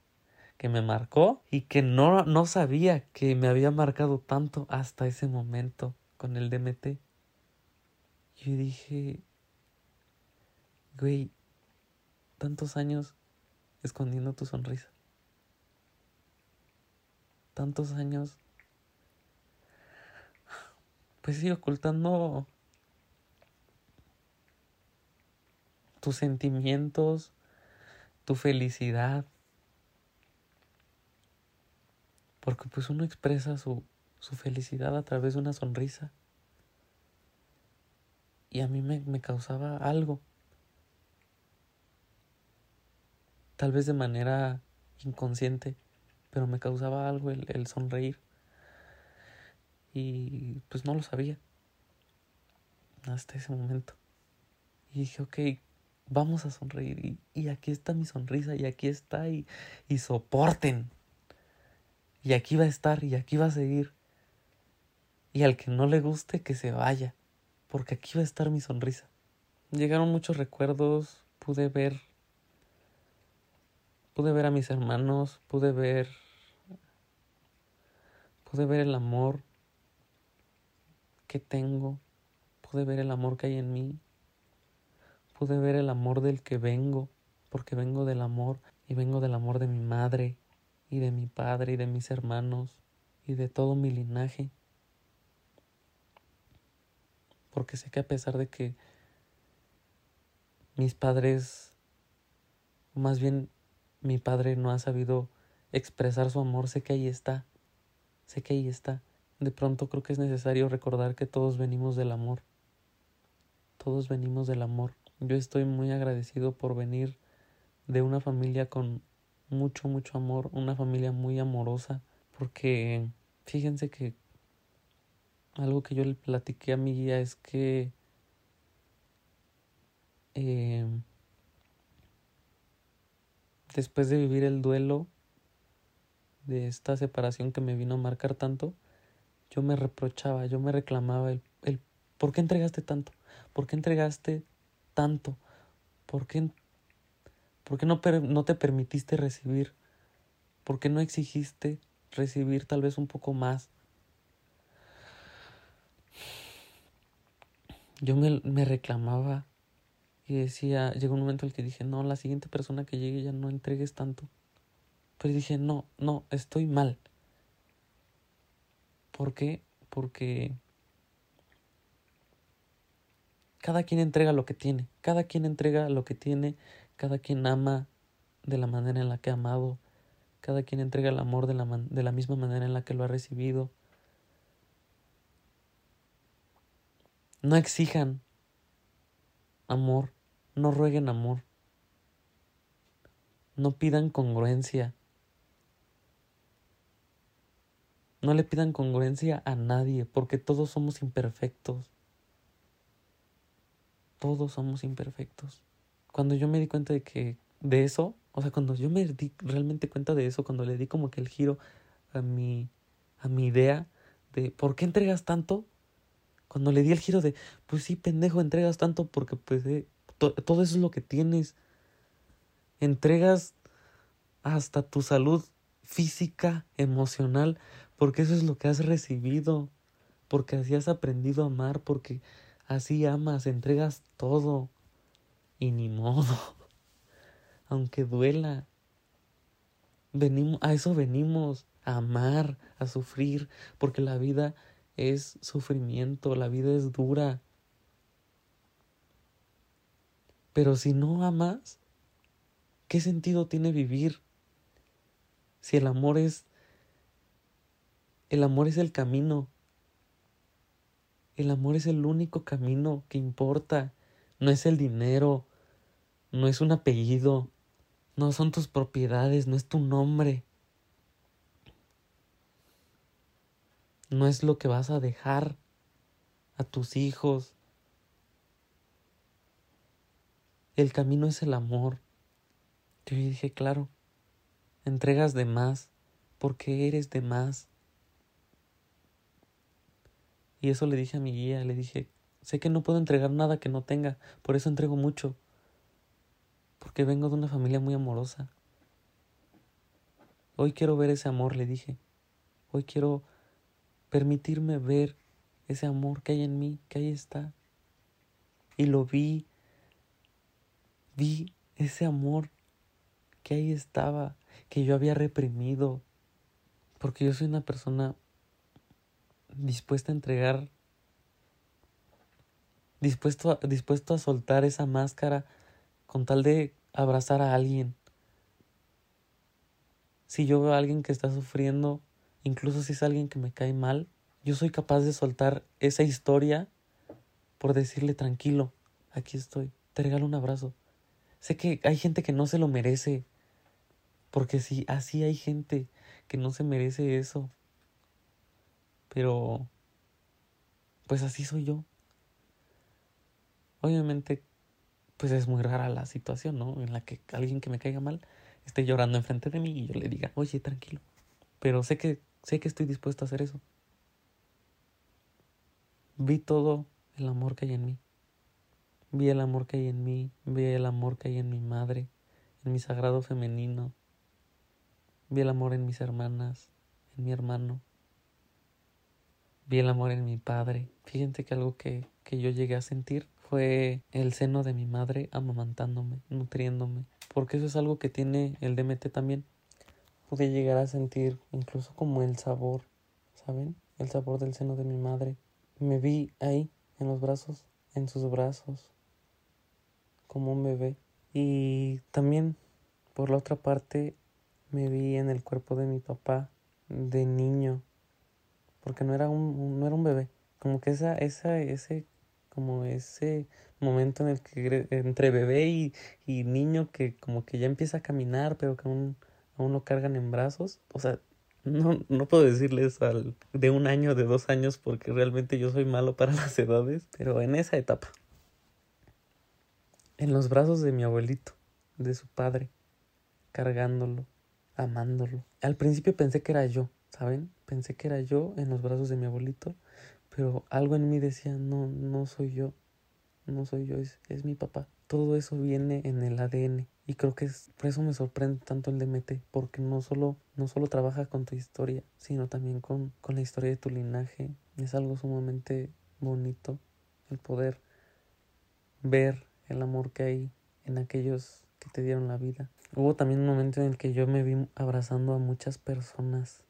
A: que me marcó y que no, no sabía que me había marcado tanto hasta ese momento con el DMT. Yo dije, güey, tantos años escondiendo tu sonrisa. Tantos años, pues sí, ocultando tus sentimientos, tu felicidad. Porque pues uno expresa su, su felicidad a través de una sonrisa. Y a mí me, me causaba algo. Tal vez de manera inconsciente, pero me causaba algo el, el sonreír. Y pues no lo sabía hasta ese momento. Y dije, ok, vamos a sonreír. Y, aquí está mi sonrisa, y aquí está, y, y soporten. Y aquí va a estar, y aquí va a seguir. Y al que no le guste, que se vaya, porque aquí va a estar mi sonrisa. Llegaron muchos recuerdos, pude ver, pude ver a mis hermanos, pude ver, pude ver el amor que tengo, pude ver el amor que hay en mí, pude ver el amor del que vengo, porque vengo del amor y vengo del amor de mi madre y de mi padre y de mis hermanos y de todo mi linaje. Porque sé que a pesar de que mis padres, más bien mi padre no ha sabido expresar su amor, sé que ahí está, sé que ahí está. De pronto creo que es necesario recordar que todos venimos del amor, todos venimos del amor. Yo estoy muy agradecido por venir de una familia con mucho, mucho amor, una familia muy amorosa, porque fíjense que algo que yo le platiqué a mi guía es que eh, después de vivir el duelo de esta separación que me vino a marcar tanto, yo me reprochaba, yo me reclamaba el, el ¿por qué entregaste tanto? ¿Por qué entregaste tanto? ¿Por qué, por qué no, no te permitiste recibir? ¿Por qué no exigiste recibir tal vez un poco más? Yo me, me reclamaba y decía, llegó un momento en el que dije, no, la siguiente persona que llegue ya no entregues tanto. Pero dije, no, no, estoy mal. ¿Por qué? Porque cada quien entrega lo que tiene, cada quien entrega lo que tiene, cada quien ama de la manera en la que ha amado, cada quien entrega el amor de la, de la misma manera en la que lo ha recibido. No exijan amor, no rueguen amor, no pidan congruencia, no le pidan congruencia a nadie, porque todos somos imperfectos todos somos imperfectos. Cuando yo me di cuenta de que de eso, o sea, cuando yo me di realmente cuenta de eso, cuando le di como que el giro a mi a mi idea de ¿por qué entregas tanto? Cuando le di el giro de pues sí, pendejo, entregas tanto porque pues eh, todo eso es lo que tienes. Entregas hasta tu salud física, emocional, porque eso es lo que has recibido, porque así has aprendido a amar, porque Así amas, entregas todo. Y ni modo. Aunque duela. Venimos, a eso venimos, a amar, a sufrir, porque la vida es sufrimiento, la vida es dura. Pero si no amas, ¿qué sentido tiene vivir? Si el amor es el amor es el camino. El amor es el único camino que importa. No es el dinero, no es un apellido, no son tus propiedades, no es tu nombre. No es lo que vas a dejar a tus hijos. El camino es el amor. Yo dije, claro, entregas de más porque eres de más. Y eso le dije a mi guía, le dije, sé que no puedo entregar nada que no tenga, por eso entrego mucho, porque vengo de una familia muy amorosa. Hoy quiero ver ese amor, le dije. Hoy quiero permitirme ver ese amor que hay en mí, que ahí está. Y lo vi, vi ese amor que ahí estaba, que yo había reprimido, porque yo soy una persona dispuesta a entregar, dispuesto a, dispuesto a soltar esa máscara con tal de abrazar a alguien. Si yo veo a alguien que está sufriendo, incluso si es alguien que me cae mal, yo soy capaz de soltar esa historia por decirle tranquilo, aquí estoy, te regalo un abrazo. Sé que hay gente que no se lo merece, porque sí, así hay gente que no se merece eso. Pero, pues así soy yo. Obviamente, pues es muy rara la situación, ¿no? En la que alguien que me caiga mal esté llorando enfrente de mí y yo le diga, oye, tranquilo. Pero sé que, sé que estoy dispuesto a hacer eso. Vi todo el amor que hay en mí. Vi el amor que hay en mí, vi el amor que hay en mi madre, en mi sagrado femenino. Vi el amor en mis hermanas, en mi hermano. Vi el amor en mi padre. Fíjense que algo que, que yo llegué a sentir fue el seno de mi madre amamantándome, nutriéndome. Porque eso es algo que tiene el DMT también. Pude llegar a sentir incluso como el sabor, ¿saben? El sabor del seno de mi madre. Me vi ahí, en los brazos, en sus brazos, como un bebé. Y también, por la otra parte, me vi en el cuerpo de mi papá de niño, porque no era un, no era un bebé. Como que esa, esa, ese, como ese momento en el que entre bebé y, y niño que como que ya empieza a caminar, pero que aún, aún lo cargan en brazos. O sea, no, no puedo decirles al de un año, de dos años, porque realmente yo soy malo para las edades, pero en esa etapa. En los brazos de mi abuelito, de su padre, cargándolo, amándolo. Al principio pensé que era yo, ¿saben? Pensé que era yo en los brazos de mi abuelito, pero algo en mí decía, no, no soy yo, no soy yo, es, es mi papá. Todo eso viene en el ADN y creo que es, por eso me sorprende tanto el DMT, porque no solo, no solo trabaja con tu historia, sino también con, con la historia de tu linaje. Es algo sumamente bonito el poder ver el amor que hay en aquellos que te dieron la vida. Hubo también un momento en el que yo me vi abrazando a muchas personas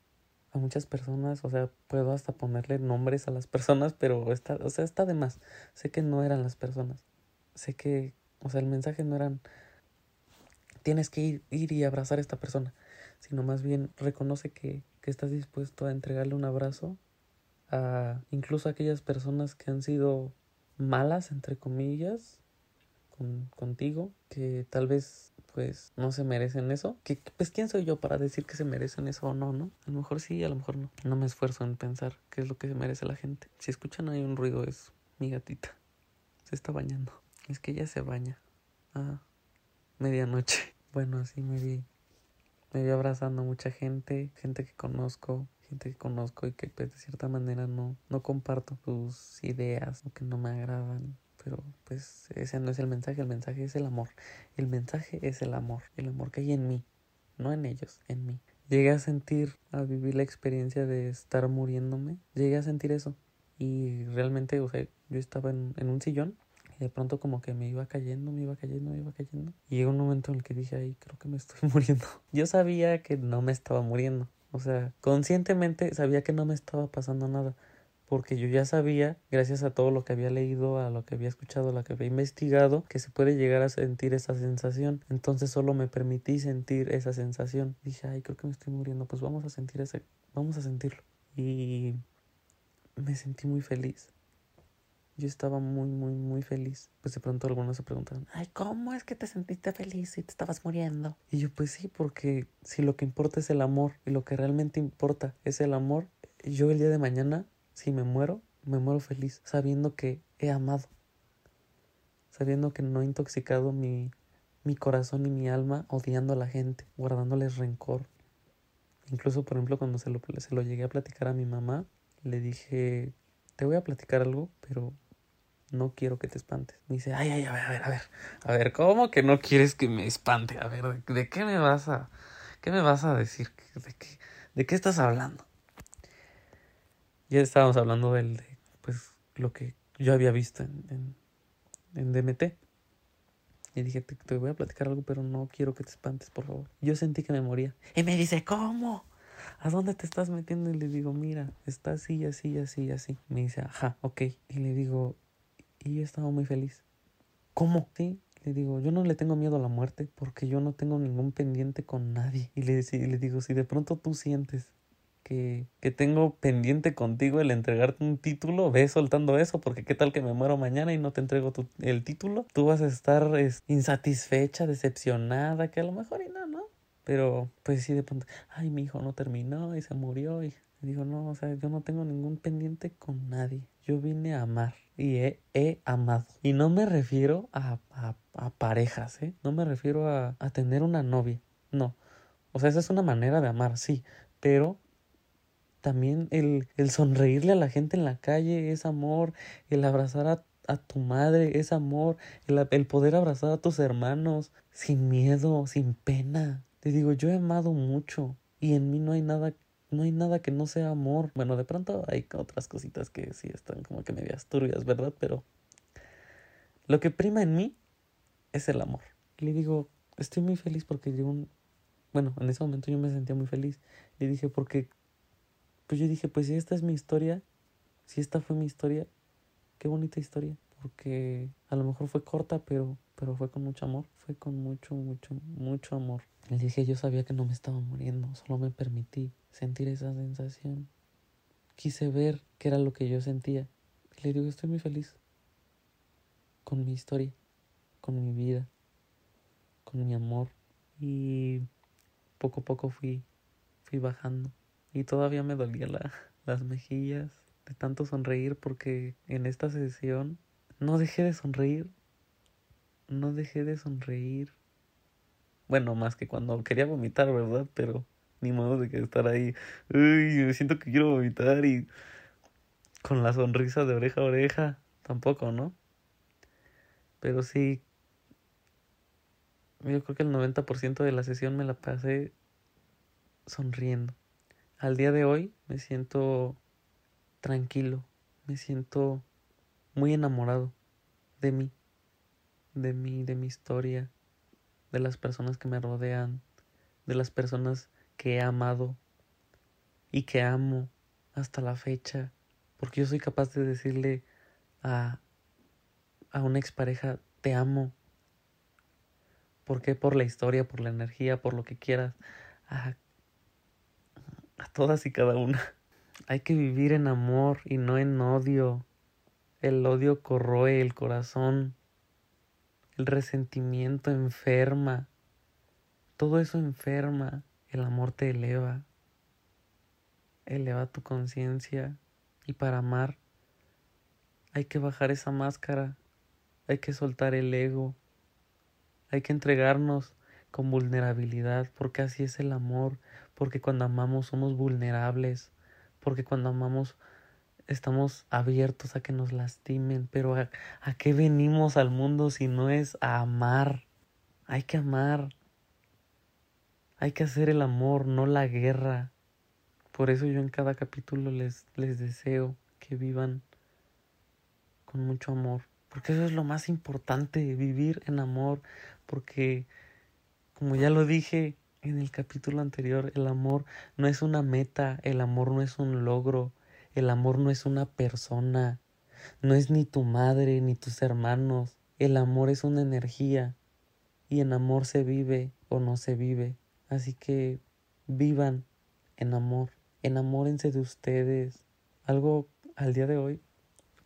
A: a muchas personas, o sea, puedo hasta ponerle nombres a las personas, pero está, o sea, está de más. Sé que no eran las personas. Sé que, o sea, el mensaje no eran tienes que ir, ir y abrazar a esta persona, sino más bien reconoce que, que estás dispuesto a entregarle un abrazo a incluso a aquellas personas que han sido malas, entre comillas, con, contigo, que tal vez pues no se merecen eso. Que pues quién soy yo para decir que se merecen eso o no, ¿no? A lo mejor sí, a lo mejor no. No me esfuerzo en pensar qué es lo que se merece la gente. Si escuchan ahí un ruido es mi gatita. Se está bañando. Es que ella se baña. Ah, medianoche. Bueno, así me vi. Me vi abrazando a mucha gente, gente que conozco, gente que conozco y que pues de cierta manera no, no comparto sus ideas o que no me agradan pero pues ese no es el mensaje, el mensaje es el amor. El mensaje es el amor, el amor que hay en mí, no en ellos, en mí. Llegué a sentir, a vivir la experiencia de estar muriéndome, llegué a sentir eso. Y realmente, o sea, yo estaba en, en un sillón de pronto como que me iba cayendo, me iba cayendo, me iba cayendo. Y llegó un momento en el que dije, ay, creo que me estoy muriendo. Yo sabía que no me estaba muriendo. O sea, conscientemente sabía que no me estaba pasando nada, porque yo ya sabía, gracias a todo lo que había leído, a lo que había escuchado, a lo que había investigado, que se puede llegar a sentir esa sensación. Entonces solo me permití sentir esa sensación. Dije, ay, creo que me estoy muriendo, pues vamos a sentir ese, vamos a sentirlo. Y me sentí muy feliz. Yo estaba muy, muy, muy feliz. Pues de pronto algunos se preguntaron, ay, ¿cómo es que te sentiste feliz si te estabas muriendo? Y yo, pues sí, porque si lo que importa es el amor y lo que realmente importa es el amor, yo el día de mañana, si me muero, me muero feliz, sabiendo que he amado, sabiendo que no he intoxicado mi, mi corazón y mi alma odiando a la gente, guardándoles rencor. Incluso, por ejemplo, cuando se lo, se lo llegué a platicar a mi mamá, le dije, te voy a platicar algo, pero no quiero que te espantes. Me dice, ay, ay, a ver, a ver, a ver, a ver, ¿cómo que no quieres que me espante? A ver, ¿de, qué me vas a, qué me vas a decir? ¿De qué, de qué estás hablando? Ya estábamos hablando del, de, pues, lo que yo había visto en, en, DMT. Y dije, te, te, voy a platicar algo, pero no quiero que te espantes, por favor. Yo sentí que me moría. Y me dice, ¿cómo? ¿A dónde te estás metiendo? Y le digo, mira, está así, así, así, así. Me dice, ajá, ok. Y le digo, y yo estaba muy feliz. ¿Cómo? Sí, le digo, yo no le tengo miedo a la muerte porque yo no tengo ningún pendiente con nadie. Y le, le digo, si de pronto tú sientes que, que, tengo pendiente contigo el entregarte un título, ve soltando eso, porque qué tal que me muero mañana y no te entrego el título. Tú vas a estar es, insatisfecha, decepcionada, que a lo mejor y no, ¿no? Pero pues sí, de pronto, ay, mi hijo no terminó y se murió. Y digo, no, o sea, yo no tengo ningún pendiente con nadie. Yo vine a amar y he, amado. Y no me refiero a, a, parejas, ¿eh? No me refiero a, a tener una novia. No. O sea, esa es una manera de amar, sí. Pero también el, el sonreírle a la gente en la calle es amor. El abrazar a, a tu madre es amor. El, el poder abrazar a tus hermanos sin miedo, sin pena. Te digo, yo he amado mucho. Y en mí no hay nada no hay nada que no sea amor. Bueno, de pronto hay otras cositas que sí están como que medias turbias, ¿verdad? Pero lo que prima en mí es el amor. le digo, estoy muy feliz porque yo, bueno, en ese momento yo me sentía muy feliz. Le dije, porque, pues yo dije, pues si esta es mi historia, si esta fue mi historia, qué bonita historia. Porque a lo mejor fue corta, pero, pero fue con mucho amor. Fue con mucho, mucho, mucho amor. Le dije, yo sabía que no me estaba muriendo, solo me permití sentir esa sensación. Quise ver qué era lo que yo sentía. Y le digo, estoy muy feliz con mi historia, con mi vida, con mi amor. Y poco a poco fui, fui bajando. Y todavía me dolía la, las mejillas de tanto sonreír porque en esta sesión no dejé de sonreír. No dejé de sonreír. Bueno, más que cuando quería vomitar, ¿verdad? Pero ni de que estar ahí, uy, siento que quiero vomitar y con la sonrisa de oreja a oreja, tampoco, ¿no? Pero sí, yo creo que el 90% de la sesión me la pasé sonriendo. Al día de hoy me siento tranquilo, me siento muy enamorado de mí, de mí, de mi historia, de las personas que me rodean, de las personas que he amado y que amo hasta la fecha, porque yo soy capaz de decirle a, a una expareja, te amo. ¿Por qué? Por la historia, por la energía, por lo que quieras. A, a todas y cada una. Hay que vivir en amor y no en odio. El odio corroe el corazón. El resentimiento enferma. Todo eso enferma. El amor te eleva, eleva tu conciencia. Y para amar hay que bajar esa máscara, hay que soltar el ego, hay que entregarnos con vulnerabilidad, porque así es el amor, porque cuando amamos somos vulnerables, porque cuando amamos estamos abiertos a que nos lastimen, pero ¿a, a qué venimos al mundo si no es a amar? Hay que amar, hay que hacer el amor, no la guerra. Por eso yo en cada capítulo les, les deseo que vivan con mucho amor. Porque eso es lo más importante, vivir en amor. Porque, como ya lo dije en el capítulo anterior, el amor no es una meta, el amor no es un logro, El amor no es una persona, no es ni tu madre ni tus hermanos. El amor es una energía y en amor se vive o no se vive. Así que vivan en amor, enamórense de ustedes. Algo al día de hoy,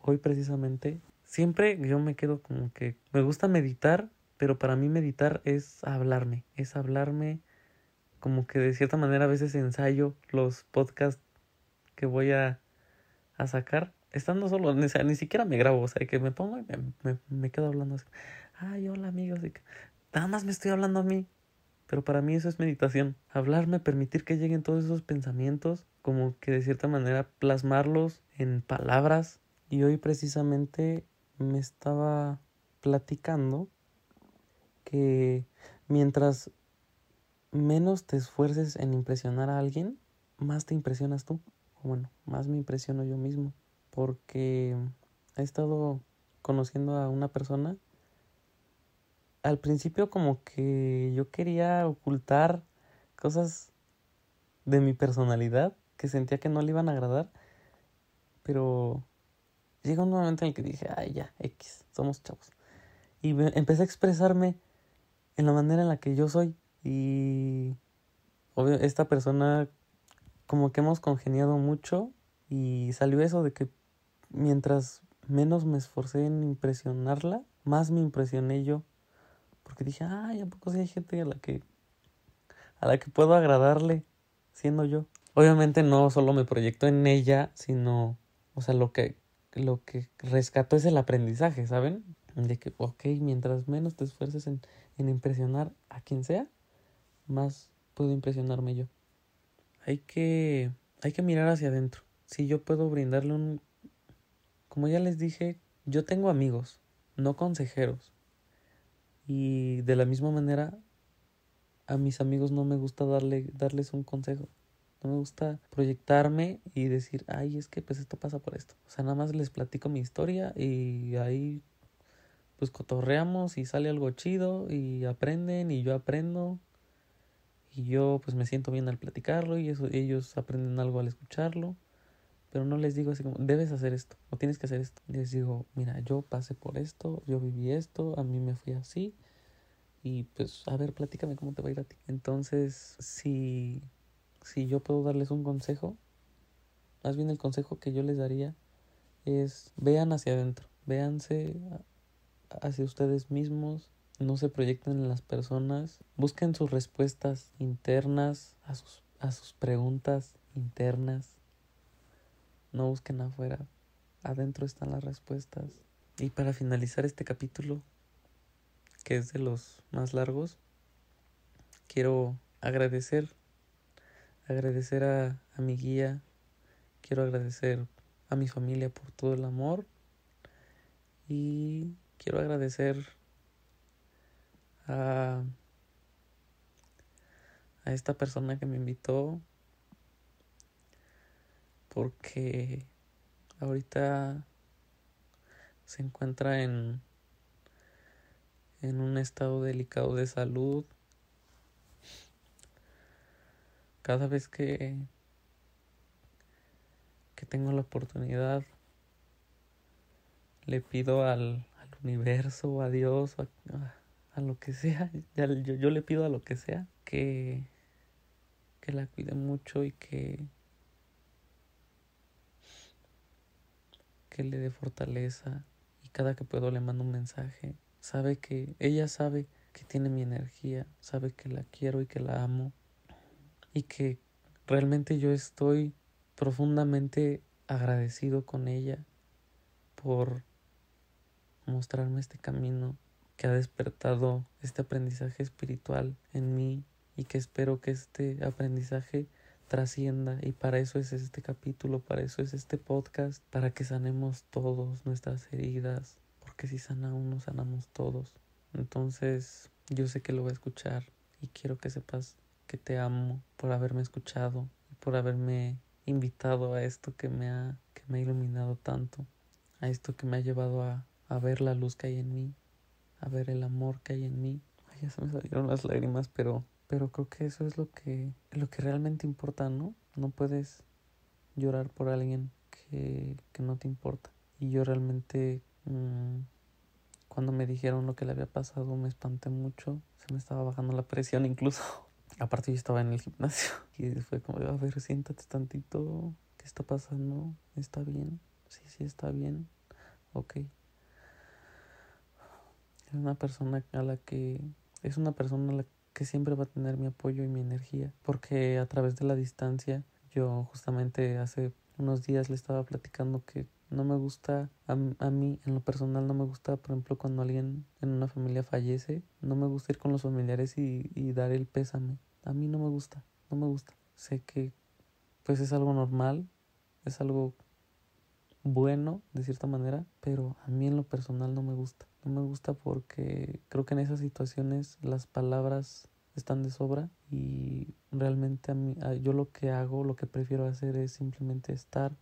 A: hoy precisamente, siempre yo me quedo como que me gusta meditar, pero para mí meditar es hablarme, es hablarme como que de cierta manera a veces ensayo los podcasts que voy a, a sacar estando solo, ni, ni siquiera me grabo, o sea, que me pongo y me, me, quedo hablando así. Ay, hola amigos, nada más me estoy hablando a mí. Pero para mí eso es meditación. Hablarme, permitir que lleguen todos esos pensamientos, como que de cierta manera plasmarlos en palabras. Y hoy precisamente me estaba platicando que mientras menos te esfuerces en impresionar a alguien, más te impresionas tú. O bueno, más me impresiono yo mismo. Porque he estado conociendo a una persona. Al principio como que yo quería ocultar cosas de mi personalidad que sentía que no le iban a agradar. Pero llega un momento en el que dije, ay ya, X, somos chavos. Y empecé a expresarme en la manera en la que yo soy. Y obvio, esta persona como que hemos congeniado mucho y salió eso de que mientras menos me esforcé en impresionarla, más me impresioné yo. Porque dije, ay, ¿a poco sí hay gente a la que a la que puedo agradarle siendo yo? Obviamente no solo me proyecto en ella, sino, o sea, lo que lo que rescato es el aprendizaje, ¿saben? De que, ok, mientras menos te esfuerces en, en impresionar a quien sea, más puedo impresionarme yo. Hay que, hay que mirar hacia adentro. Si yo puedo brindarle un... Como ya les dije, yo tengo amigos, no consejeros. Y de la misma manera, a mis amigos no me gusta darle, darles un consejo. No me gusta proyectarme y decir, ay, es que pues esto pasa por esto. O sea, nada más les platico mi historia y ahí pues cotorreamos y sale algo chido y aprenden y yo aprendo y yo pues me siento bien al platicarlo y eso, ellos aprenden algo al escucharlo pero no les digo así como debes hacer esto o tienes que hacer esto les digo mira yo pasé por esto yo viví esto a mí me fui así y pues a ver platícame cómo te va a ir a ti entonces si si yo puedo darles un consejo más bien el consejo que yo les daría es vean hacia adentro véanse hacia ustedes mismos, no se proyecten en las personas, busquen sus respuestas internas a sus, a sus preguntas internas, no busquen afuera, adentro están las respuestas. Y para finalizar este capítulo, que es de los más largos, quiero agradecer, agradecer a, a mi guía, quiero agradecer a mi familia por todo el amor y quiero agradecer a, a esta persona que me invitó porque ahorita se encuentra en en un estado delicado de salud cada vez que que tengo la oportunidad le pido al universo, a Dios, a, lo que sea. yo, yo le pido a lo que sea que, que la cuide mucho y que, que le dé fortaleza. Y cada que puedo le mando un mensaje. Sabe que, ella sabe que tiene mi energía, sabe que la quiero y que la amo. Y que realmente yo estoy profundamente agradecido con ella por mostrarme este camino que ha despertado este aprendizaje espiritual en mí y que espero que este aprendizaje trascienda y para eso es este capítulo, para eso es este podcast, para que sanemos todos nuestras heridas, porque si sana uno, sanamos todos. Entonces, yo sé que lo voy a escuchar y quiero que sepas que te amo por haberme escuchado y por haberme invitado a esto que me ha que me ha iluminado tanto, a esto que me ha llevado a a ver la luz que hay en mí, a ver el amor que hay en mí. Ay, ya se me salieron las lágrimas, pero, pero creo que eso es lo que, lo que realmente importa, ¿no? No puedes llorar por alguien que, que no te importa. Y yo realmente, mmm, cuando me dijeron lo que le había pasado, me espanté mucho. Se me estaba bajando la presión incluso. Aparte yo estaba en el gimnasio y fue como, a ver, siéntate tantito, ¿qué está pasando? ¿Está bien? Sí, sí, está bien. Ok. Es una persona a la que, es una persona a la que siempre va a tener mi apoyo y mi energía, porque a través de la distancia, yo justamente hace unos días le estaba platicando que no me gusta, a, a, mí en lo personal no me gusta, por ejemplo, cuando alguien en una familia fallece, no me gusta ir con los familiares y, y dar el pésame. A mí no me gusta, no me gusta. Sé que pues es algo normal, es algo bueno de cierta manera, pero a mí en lo personal no me gusta. No me gusta porque creo que en esas situaciones las palabras están de sobra y realmente a mí yo lo que hago, lo que prefiero hacer es simplemente estar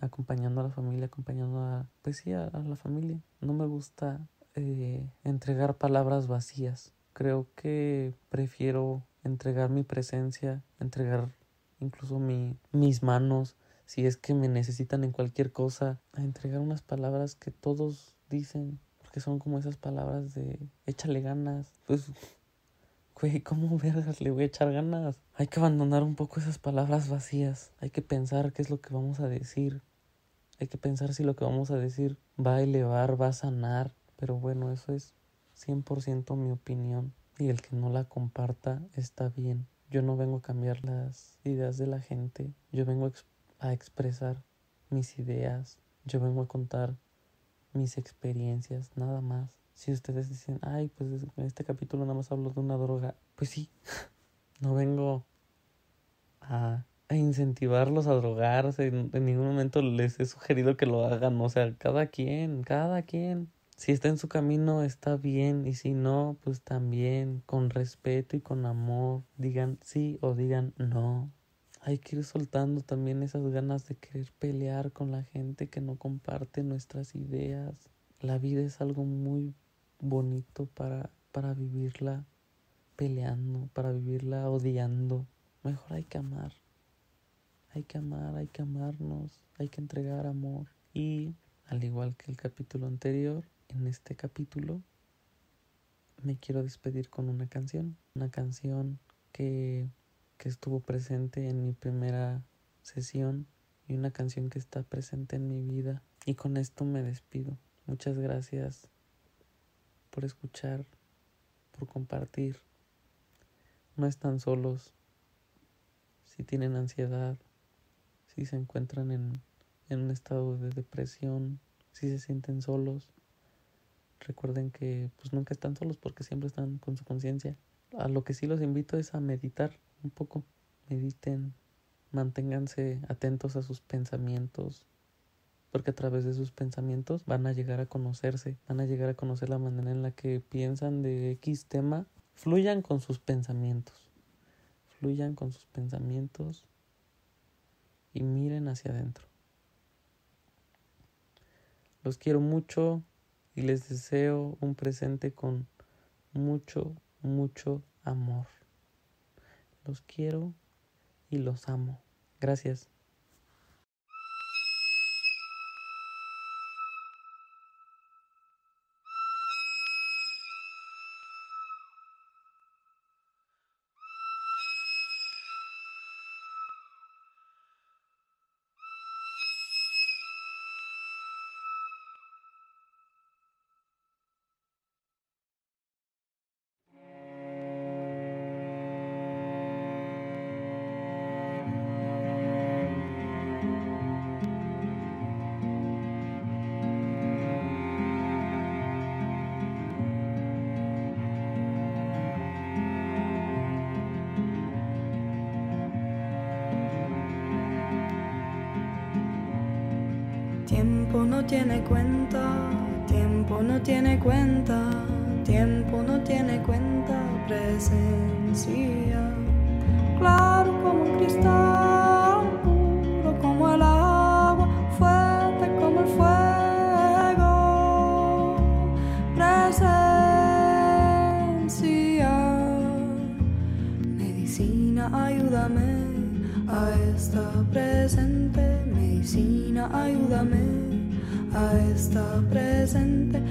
A: acompañando a la familia, acompañando a, pues sí, a, a la familia. No me gusta eh, entregar palabras vacías. Creo que prefiero entregar mi presencia, entregar incluso mi, mis manos, si es que me necesitan en cualquier cosa, a entregar unas palabras que todos dicen, porque son como esas palabras de échale ganas. Pues güey, ¿cómo vergas le voy a echar ganas? Hay que abandonar un poco esas palabras vacías. Hay que pensar qué es lo que vamos a decir. Hay que pensar si lo que vamos a decir va a elevar, va a sanar. Pero bueno, eso es 100% mi opinión. Y el que no la comparta está bien. Yo no vengo a cambiar las ideas de la gente. Yo vengo a expresar mis ideas. Yo vengo a contar mis experiencias, nada más si ustedes dicen, ay, pues en este capítulo nada más hablo de una droga, pues sí, no vengo a, a incentivarlos a drogarse, en, en, ningún momento les he sugerido que lo hagan, o sea, cada quien, cada quien. Si está en su camino está bien y si no, pues también con respeto y con amor, digan sí o digan no. Hay que ir soltando también esas ganas de querer pelear con la gente que no comparte nuestras ideas. La vida es algo muy bonito para, para vivirla peleando, para vivirla odiando. Mejor hay que amar. Hay que amar, hay que amarnos, hay que entregar amor. Y al igual que el capítulo anterior, en este capítulo me quiero despedir con una canción. Una canción que, que estuvo presente en mi primera sesión y una canción que está presente en mi vida. Y con esto me despido. Muchas gracias por escuchar, por compartir. No están solos. Si tienen ansiedad, si se encuentran en, en un estado de depresión, si se sienten solos, recuerden que pues nunca están solos porque siempre están con su conciencia. A lo que sí los invito es a meditar un poco. Mediten, manténganse atentos a sus pensamientos, porque a través de sus pensamientos van a llegar a conocerse, van a llegar a conocer la manera en la que piensan de X tema, fluyan con sus pensamientos, fluyan con sus pensamientos y miren hacia adentro. Los quiero mucho y les deseo un presente con mucho, mucho amor. Los quiero y los amo. Gracias.
B: a esta presente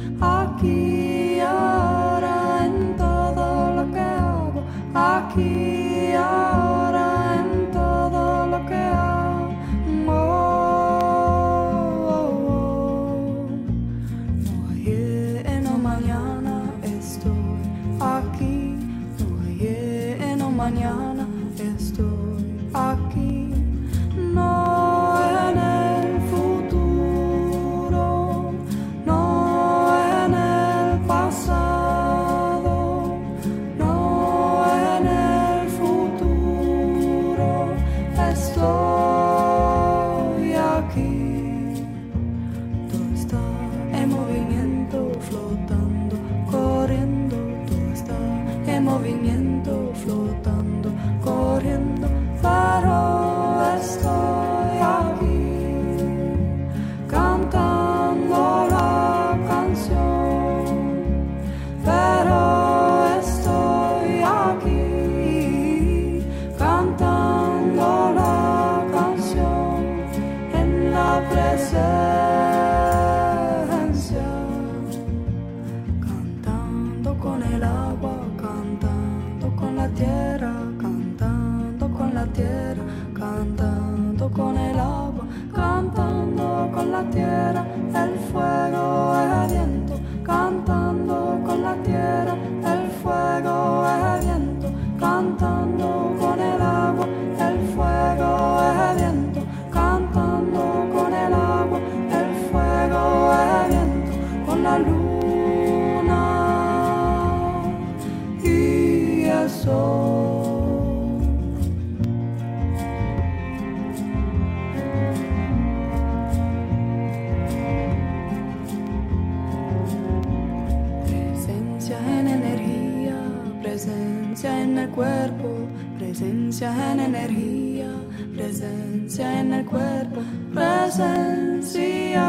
B: presencia en el cuerpo, presencia en energía, presencia en el cuerpo, presencia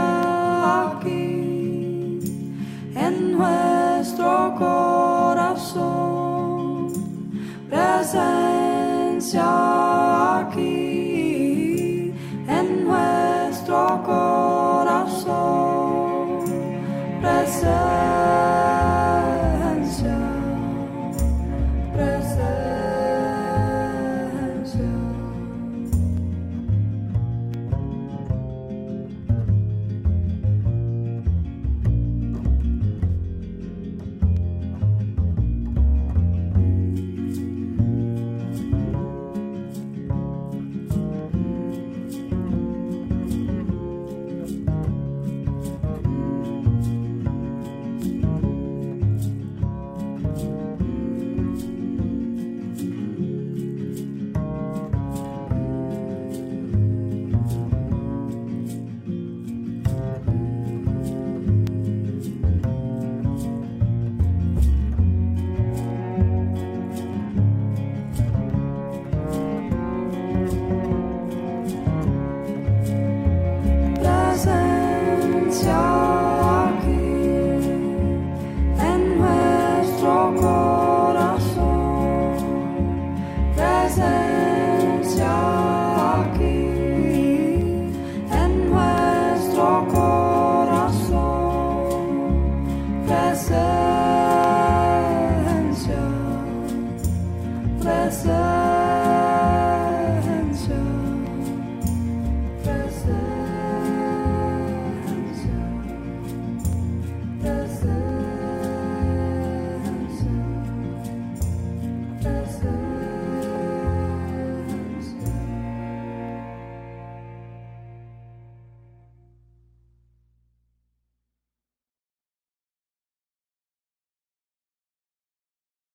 B: aquí.